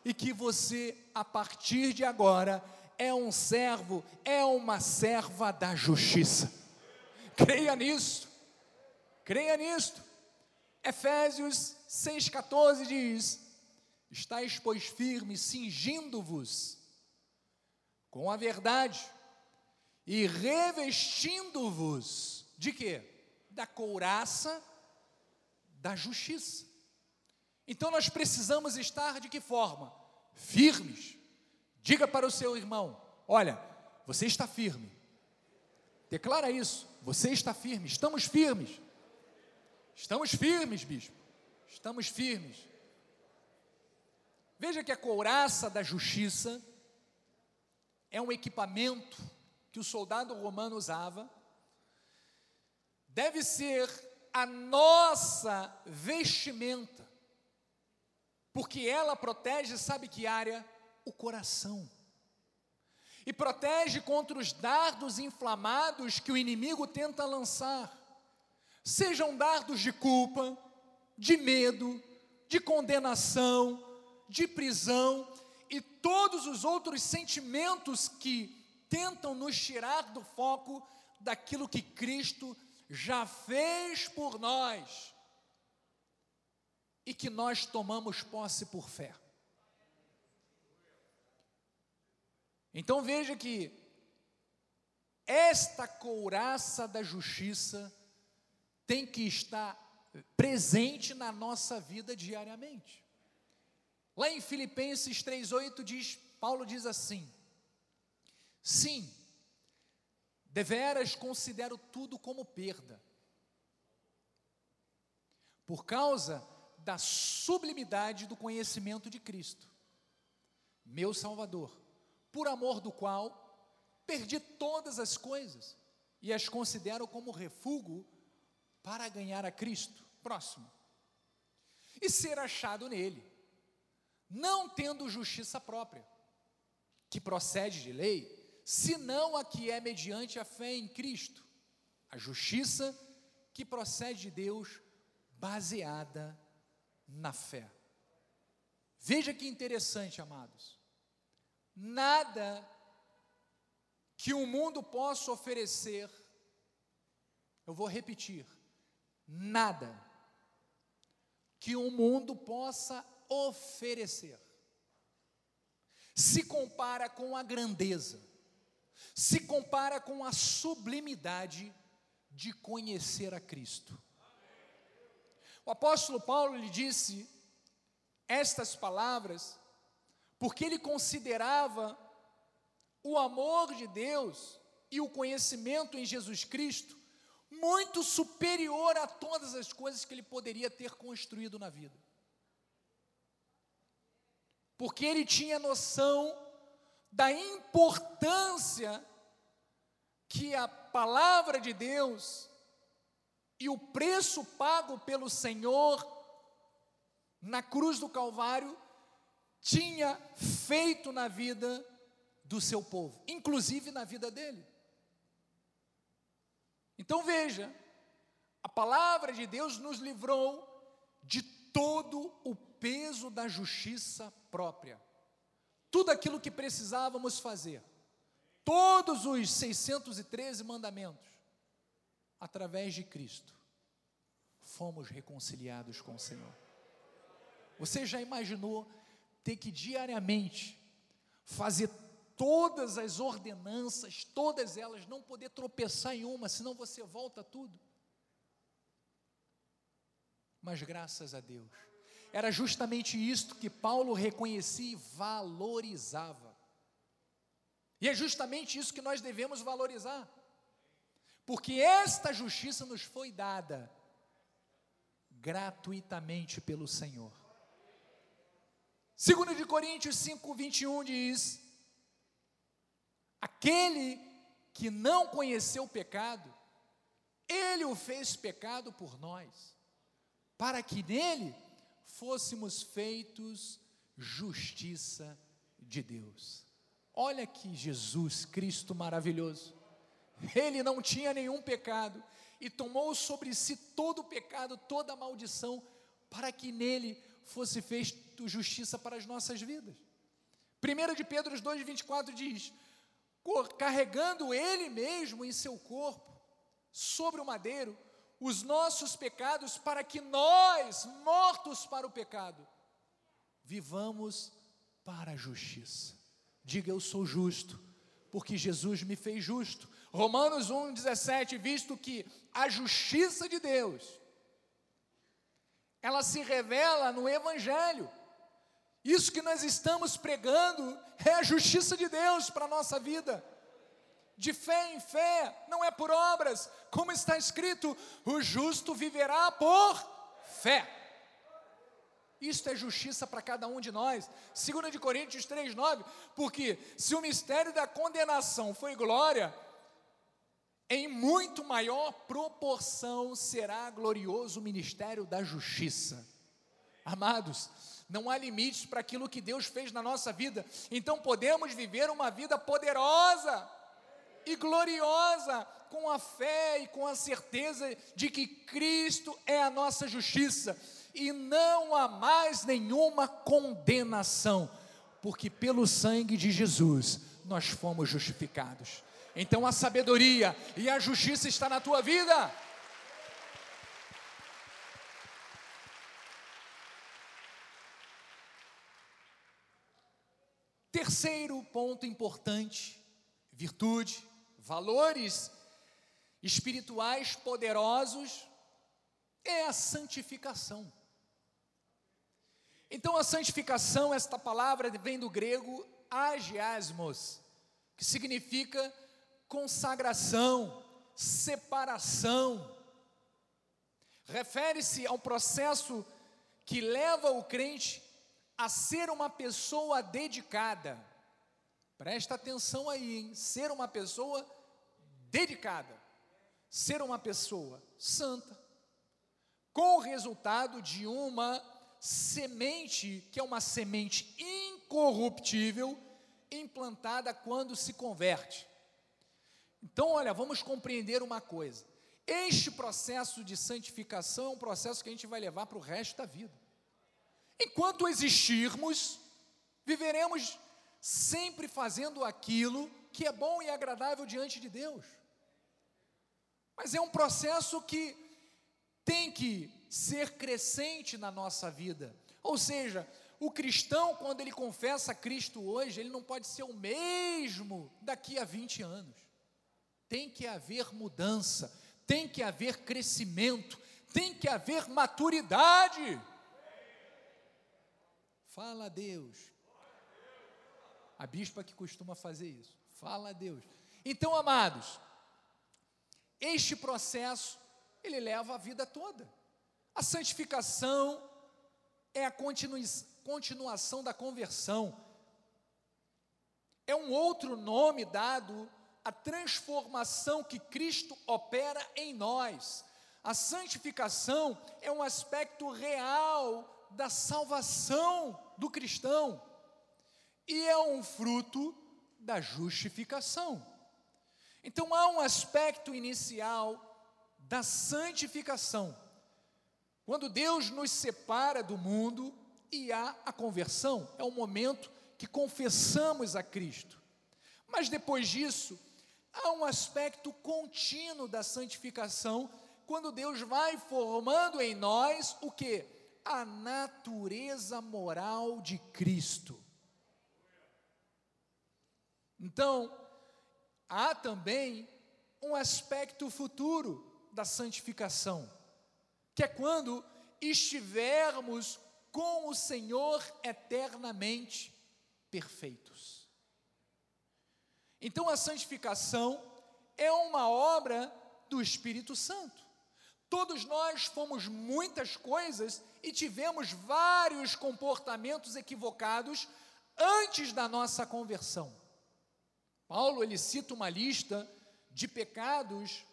[SPEAKER 1] e que você, a partir de agora, é um servo, é uma serva da justiça. Creia nisso, creia nisto. Efésios 6,14 diz: Estais, pois, firmes, cingindo-vos com a verdade e revestindo-vos de quê? Da couraça da justiça. Então nós precisamos estar de que forma? Firmes, Diga para o seu irmão: olha, você está firme. Declara isso. Você está firme. Estamos firmes. Estamos firmes, bispo. Estamos firmes. Veja que a couraça da justiça é um equipamento que o soldado romano usava, deve ser a nossa vestimenta, porque ela protege, sabe que área? O coração. E protege contra os dardos inflamados que o inimigo tenta lançar, sejam dardos de culpa, de medo, de condenação, de prisão e todos os outros sentimentos que tentam nos tirar do foco daquilo que Cristo já fez por nós e que nós tomamos posse por fé. Então veja que esta couraça da justiça tem que estar presente na nossa vida diariamente. Lá em Filipenses 3:8 diz, Paulo diz assim: Sim, deveras considero tudo como perda, por causa da sublimidade do conhecimento de Cristo, meu Salvador, por amor do qual perdi todas as coisas e as considero como refúgio para ganhar a Cristo. Próximo. E ser achado nele, não tendo justiça própria, que procede de lei, senão a que é mediante a fé em Cristo, a justiça que procede de Deus, baseada na fé. Veja que interessante, amados. Nada que o mundo possa oferecer, eu vou repetir, nada que o mundo possa oferecer se compara com a grandeza, se compara com a sublimidade de conhecer a Cristo. O apóstolo Paulo lhe disse estas palavras porque ele considerava o amor de Deus e o conhecimento em Jesus Cristo muito superior a todas as coisas que ele poderia ter construído na vida. Porque ele tinha noção da importância que a palavra de Deus e o preço pago pelo Senhor na cruz do Calvário tinha feito na vida do seu povo, inclusive na vida dele. Então veja, a palavra de Deus nos livrou de todo o peso da justiça própria. Tudo aquilo que precisávamos fazer, todos os 613 mandamentos, através de Cristo, fomos reconciliados com o Senhor. Você já imaginou ter que diariamente fazer todas as ordenanças, todas elas, não poder tropeçar em uma, senão você volta tudo? Mas graças a Deus, era justamente isto que Paulo reconhecia e valorizava. E é justamente isso que nós devemos valorizar. Porque esta justiça nos foi dada gratuitamente pelo Senhor. Segundo de Coríntios 5, 21 diz: Aquele que não conheceu o pecado, ele o fez pecado por nós, para que nele fôssemos feitos justiça de Deus. Olha que Jesus, Cristo maravilhoso. Ele não tinha nenhum pecado e tomou sobre si todo o pecado, toda a maldição, para que nele fosse feito justiça para as nossas vidas. 1 de Pedro 2,24 diz: carregando ele mesmo em seu corpo, sobre o madeiro, os nossos pecados, para que nós, mortos para o pecado, vivamos para a justiça. Diga eu sou justo, porque Jesus me fez justo. Romanos 1,17, visto que a justiça de Deus, ela se revela no Evangelho, Isso que nós estamos pregando é a justiça de Deus para a nossa vida. De fé em fé, não é por obras, como está escrito: o justo viverá por fé. Isto é justiça para cada um de nós. 2 de Coríntios 3:9, porque se o mistério da condenação foi glória, em muito maior proporção será glorioso o ministério da justiça. Amados, não há limites para aquilo que Deus fez na nossa vida, então podemos viver uma vida poderosa e gloriosa, com a fé e com a certeza de que Cristo é a nossa justiça, e não há mais nenhuma condenação, porque pelo sangue de Jesus nós fomos justificados. Então a sabedoria e a justiça está na tua vida. Terceiro ponto importante: virtude, valores espirituais poderosos é a santificação. Então, a santificação, esta palavra vem do grego agiasmos, que significa consagração, separação. Refere-se ao processo que leva o crente a ser uma pessoa dedicada. Presta atenção aí, hein? Ser uma pessoa dedicada. Ser uma pessoa santa. Com o resultado de uma semente, que é uma semente incorruptível, implantada quando se converte. Então, olha, vamos compreender uma coisa. Este processo de santificação é um processo que a gente vai levar para o resto da vida. Enquanto existirmos, viveremos sempre fazendo aquilo que é bom e agradável diante de Deus. Mas é um processo que tem que ser crescente na nossa vida. Ou seja, o cristão, quando ele confessa Cristo hoje, ele não pode ser o mesmo daqui a 20 anos. Tem que haver mudança, tem que haver crescimento, tem que haver maturidade. Fala a Deus. A bispa que costuma fazer isso. Fala a Deus. Então, amados, este processo ele leva a vida toda. A santificação é a continuação da conversão. É um outro nome dado à transformação que Cristo opera em nós. A santificação é um aspecto real da salvação do cristão e é um fruto da justificação. Então há um aspecto inicial da santificação. Quando Deus nos separa do mundo e há a conversão, é o momento que confessamos a Cristo. Mas depois disso, há um aspecto contínuo da santificação, quando Deus vai formando em nós o que? a natureza moral de Cristo. Então, há também um aspecto futuro da santificação, que é quando estivermos com o Senhor eternamente perfeitos. Então, a santificação é uma obra do Espírito Santo. Todos nós fomos muitas coisas e tivemos vários comportamentos equivocados antes da nossa conversão. Paulo ele cita uma lista de pecados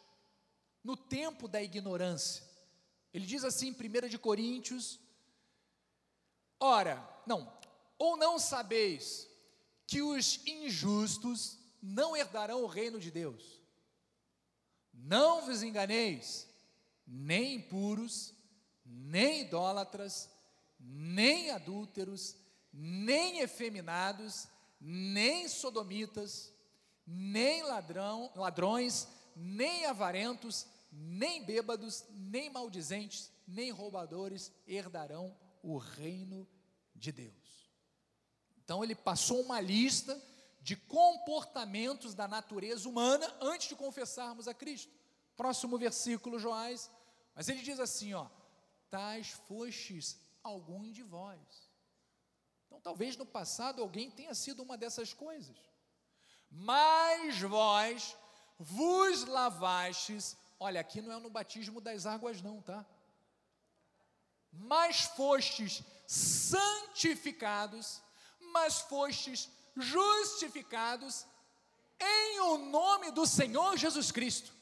[SPEAKER 1] no tempo da ignorância. Ele diz assim em 1 de Coríntios: Ora, não, ou não sabeis que os injustos não herdarão o reino de Deus. Não vos enganeis, nem impuros, nem idólatras, nem adúlteros, nem efeminados, nem sodomitas, nem ladrão, ladrões, nem avarentos, nem bêbados, nem maldizentes, nem roubadores herdarão o reino de Deus. Então ele passou uma lista de comportamentos da natureza humana antes de confessarmos a Cristo. Próximo versículo, Joás. Mas ele diz assim, ó: tais fostes algum de vós. Então, talvez no passado alguém tenha sido uma dessas coisas. Mas vós vos lavastes, olha, aqui não é no batismo das águas, não, tá? Mas fostes santificados, mas fostes justificados em o nome do Senhor Jesus Cristo.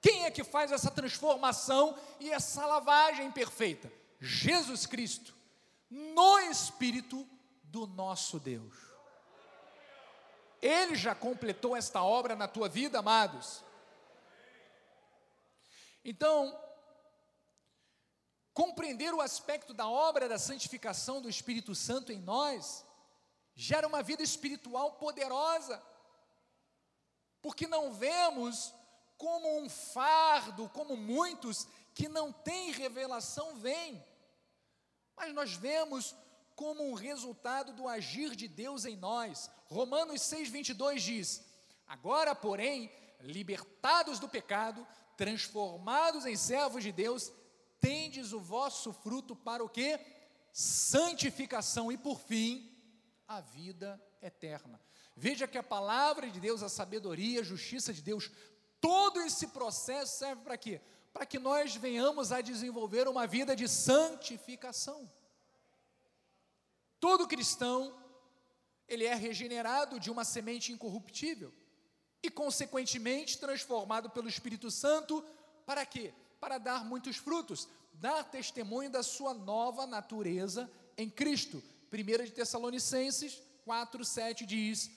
[SPEAKER 1] Quem é que faz essa transformação e essa lavagem perfeita? Jesus Cristo, no Espírito do nosso Deus. Ele já completou esta obra na tua vida, amados. Então, compreender o aspecto da obra da santificação do Espírito Santo em nós gera uma vida espiritual poderosa, porque não vemos como um fardo, como muitos que não têm revelação veem, mas nós vemos como um resultado do agir de Deus em nós. Romanos 6:22 diz: Agora, porém, libertados do pecado, transformados em servos de Deus, tendes o vosso fruto para o quê? Santificação e por fim, a vida eterna. Veja que a palavra de Deus, a sabedoria, a justiça de Deus, todo esse processo serve para quê? Para que nós venhamos a desenvolver uma vida de santificação. Todo cristão, ele é regenerado de uma semente incorruptível e, consequentemente, transformado pelo Espírito Santo para quê? Para dar muitos frutos, dar testemunho da sua nova natureza em Cristo. 1 de Tessalonicenses 4, 7 diz: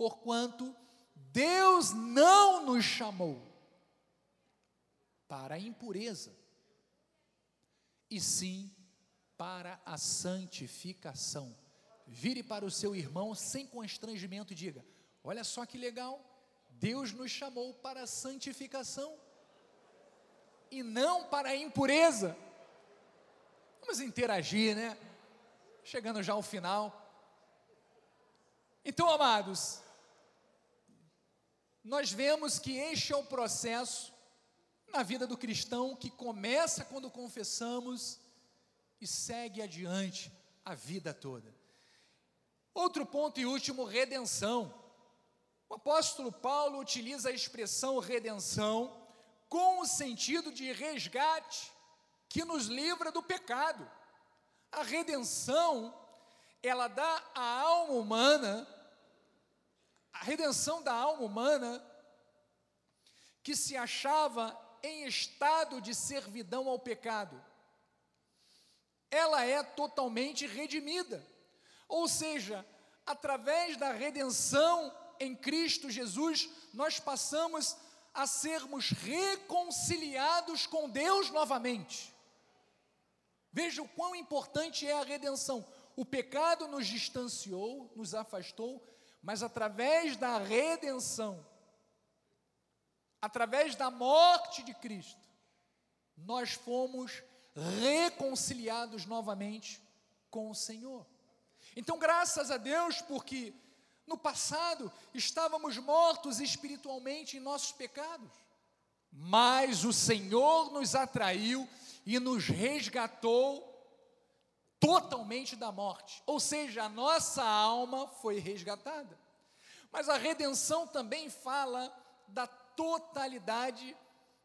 [SPEAKER 1] porquanto Deus não nos chamou para a impureza, e sim para a santificação. Vire para o seu irmão sem constrangimento e diga: Olha só que legal, Deus nos chamou para a santificação e não para a impureza. Vamos interagir, né? Chegando já ao final. Então, amados, nós vemos que este é o processo na vida do cristão que começa quando confessamos e segue adiante a vida toda. Outro ponto e último, redenção. O apóstolo Paulo utiliza a expressão redenção com o sentido de resgate que nos livra do pecado. A redenção, ela dá à alma humana a redenção da alma humana, que se achava em estado de servidão ao pecado, ela é totalmente redimida. Ou seja, através da redenção em Cristo Jesus, nós passamos a sermos reconciliados com Deus novamente. Veja o quão importante é a redenção. O pecado nos distanciou, nos afastou, mas através da redenção, através da morte de Cristo, nós fomos reconciliados novamente com o Senhor. Então, graças a Deus, porque no passado estávamos mortos espiritualmente em nossos pecados, mas o Senhor nos atraiu e nos resgatou totalmente da morte, ou seja, a nossa alma foi resgatada. Mas a redenção também fala da totalidade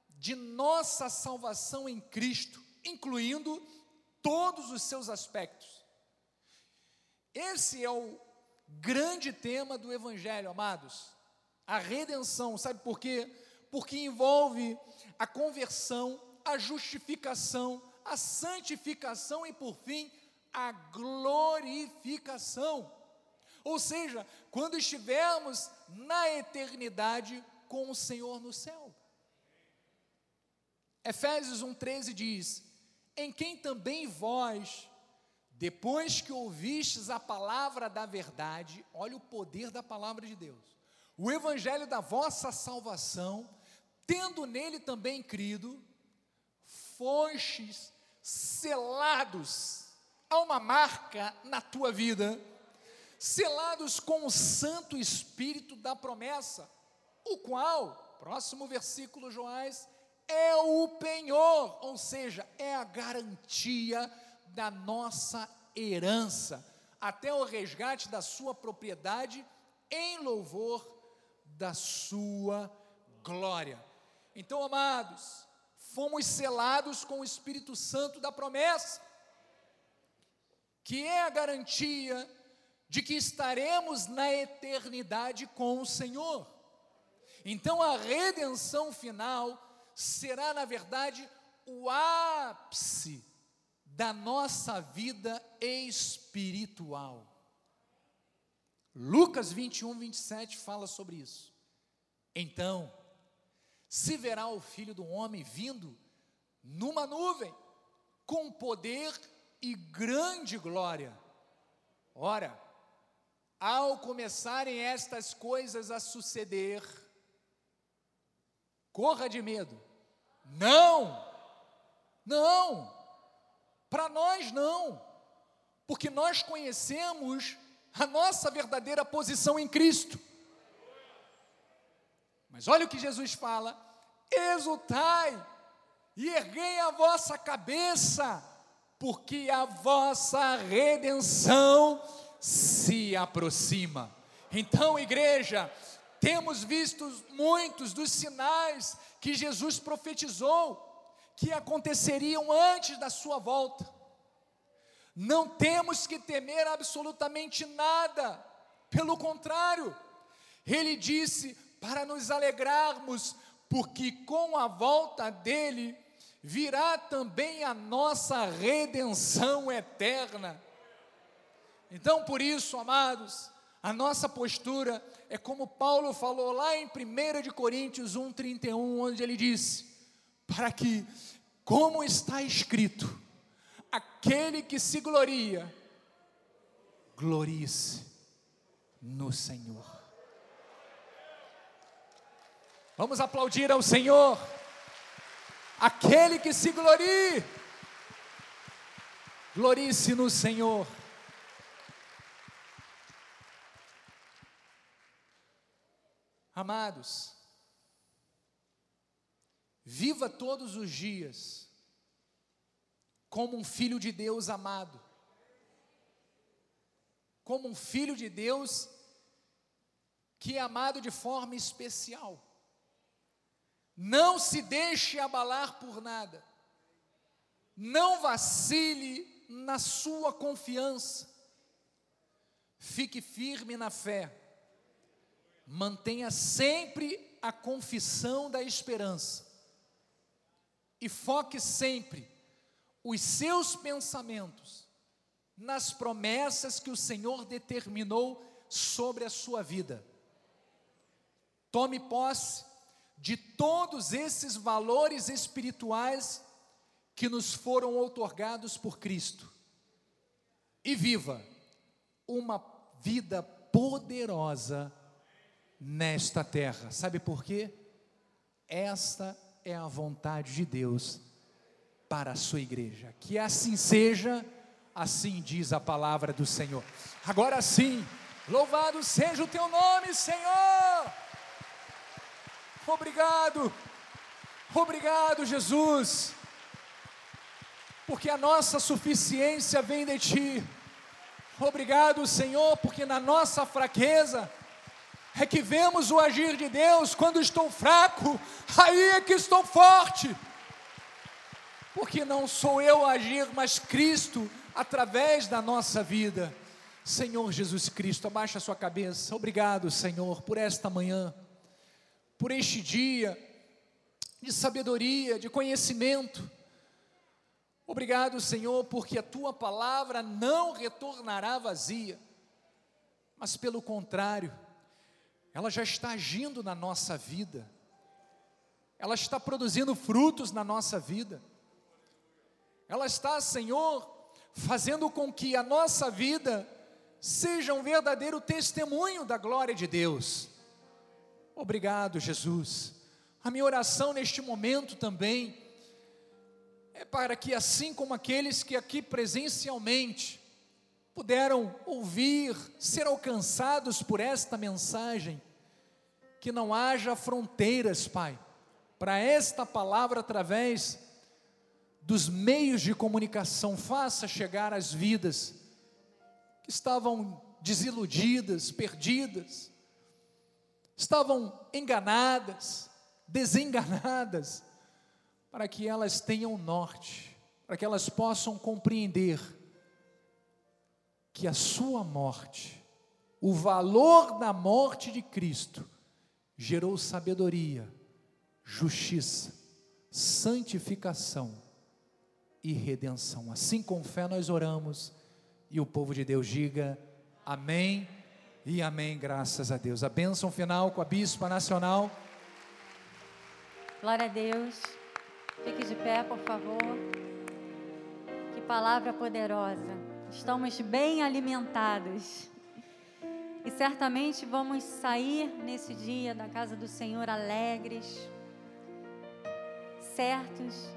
[SPEAKER 1] de nossa salvação em Cristo, incluindo todos os seus aspectos. Esse é o grande tema do Evangelho, amados. A redenção, sabe por quê? Porque envolve a conversão, a justificação, a santificação e, por fim, a glorificação. Ou seja, quando estivermos na eternidade com o Senhor no céu. Efésios 1,13 diz: Em quem também vós, depois que ouvistes a palavra da verdade, olha o poder da palavra de Deus, o evangelho da vossa salvação, tendo nele também crido, fostes selados. Há uma marca na tua vida, selados com o Santo Espírito da promessa, o qual, próximo versículo, Joás, é o penhor, ou seja, é a garantia da nossa herança, até o resgate da sua propriedade, em louvor da sua glória. Então, amados, fomos selados com o Espírito Santo da promessa, que é a garantia de que estaremos na eternidade com o Senhor. Então, a redenção final será, na verdade, o ápice da nossa vida espiritual. Lucas 21, 27 fala sobre isso. Então, se verá o filho do homem vindo numa nuvem, com poder e grande glória. Ora, ao começarem estas coisas a suceder, corra de medo. Não, não, para nós não, porque nós conhecemos a nossa verdadeira posição em Cristo. Mas olha o que Jesus fala: exultai e erguei a vossa cabeça, porque a vossa redenção se aproxima. Então, igreja, temos visto muitos dos sinais que Jesus profetizou que aconteceriam antes da sua volta. Não temos que temer absolutamente nada, pelo contrário, ele disse para nos alegrarmos, porque com a volta dele virá também a nossa redenção eterna. Então, por isso, amados, a nossa postura é como Paulo falou lá em 1 de Coríntios 1:31, onde ele disse: "Para que, como está escrito, aquele que se gloria, glorie-se no Senhor." Vamos aplaudir ao Senhor. Aquele que se glorie, glorie-se no Senhor. Amados, viva todos os dias como um filho de Deus amado, como um filho de Deus que é amado de forma especial. Não se deixe abalar por nada, não vacile na sua confiança, fique firme na fé. Mantenha sempre a confissão da esperança e foque sempre os seus pensamentos nas promessas que o Senhor determinou sobre a sua vida. Tome posse de todos esses valores espirituais que nos foram outorgados por Cristo e viva uma vida poderosa nesta terra. Sabe por quê? Esta é a vontade de Deus para a sua igreja. Que assim seja, assim diz a palavra do Senhor. Agora sim, louvado seja o teu nome, Senhor. Obrigado, obrigado, Jesus, porque a nossa suficiência vem de Ti. Obrigado, Senhor, porque na nossa fraqueza, é que vemos o agir de Deus quando estou fraco, aí é que estou forte. Porque não sou eu a agir, mas Cristo através da nossa vida. Senhor Jesus Cristo, abaixa a sua cabeça. Obrigado, Senhor, por esta manhã, por este dia de sabedoria, de conhecimento. Obrigado, Senhor, porque a tua palavra não retornará vazia, mas pelo contrário, ela já está agindo na nossa vida, ela está produzindo frutos na nossa vida, ela está, Senhor, fazendo com que a nossa vida seja um verdadeiro testemunho da glória de Deus. Obrigado, Jesus. A minha oração neste momento também é para que, assim como aqueles que aqui presencialmente puderam ouvir, ser alcançados por esta mensagem, que não haja fronteiras, Pai, para esta palavra através dos meios de comunicação, faça chegar às vidas que estavam desiludidas, perdidas, estavam enganadas, desenganadas, para que elas tenham norte, para que elas possam compreender que a sua morte, o valor da morte de Cristo, gerou sabedoria, justiça, santificação e redenção. Assim com fé nós oramos e o povo de Deus diga amém e amém, graças a Deus. A bênção final com a Bispa Nacional.
[SPEAKER 2] Glória a Deus. Fique de pé, por favor. Que palavra poderosa. Estamos bem alimentados. E certamente vamos sair nesse dia da casa do Senhor alegres, certos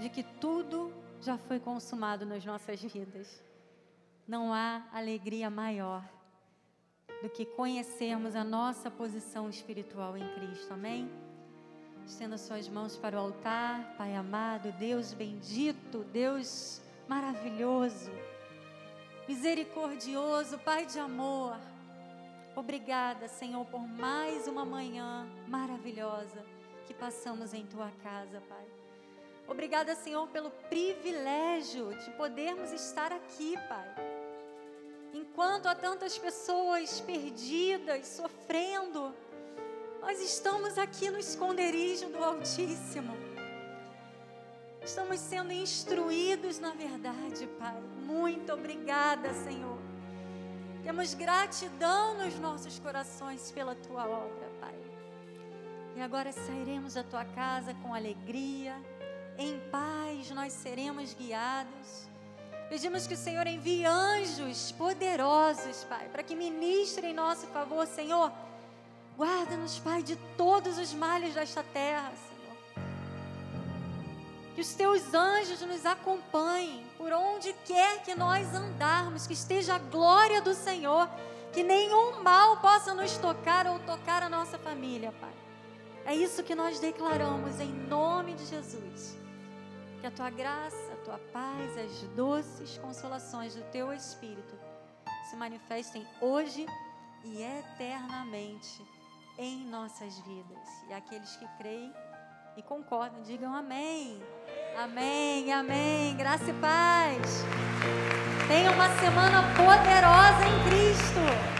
[SPEAKER 2] de que tudo já foi consumado nas nossas vidas. Não há alegria maior do que conhecermos a nossa posição espiritual em Cristo. Amém? Estenda suas mãos para o altar, Pai amado, Deus bendito, Deus maravilhoso, misericordioso, Pai de amor. Obrigada, Senhor, por mais uma manhã maravilhosa que passamos em tua casa, Pai. Obrigada, Senhor, pelo privilégio de podermos estar aqui, Pai Enquanto há tantas pessoas perdidas, sofrendo, nós estamos aqui no esconderijo do Altíssimo. Estamos sendo instruídos na verdade, Pai. Muito obrigada, Senhor. Temos gratidão nos nossos corações pela tua obra, Pai. E agora sairemos da tua casa com alegria, em paz nós seremos guiados Pedimos que o Senhor envie anjos poderosos, Pai, para que ministrem em nosso favor, Senhor. Guarda-nos, Pai, de todos os males desta terra, Senhor. Que os teus anjos nos acompanhem por onde quer que nós andarmos, que esteja a glória do Senhor, que nenhum mal possa nos tocar ou tocar a nossa família, Pai. É isso que nós declaramos em nome de Jesus. Que a tua graça tua paz, as doces consolações do teu Espírito se manifestem hoje e eternamente em nossas vidas. E aqueles que creem e concordam, digam amém. Amém, amém. Graça e paz. Tenha uma semana poderosa em Cristo.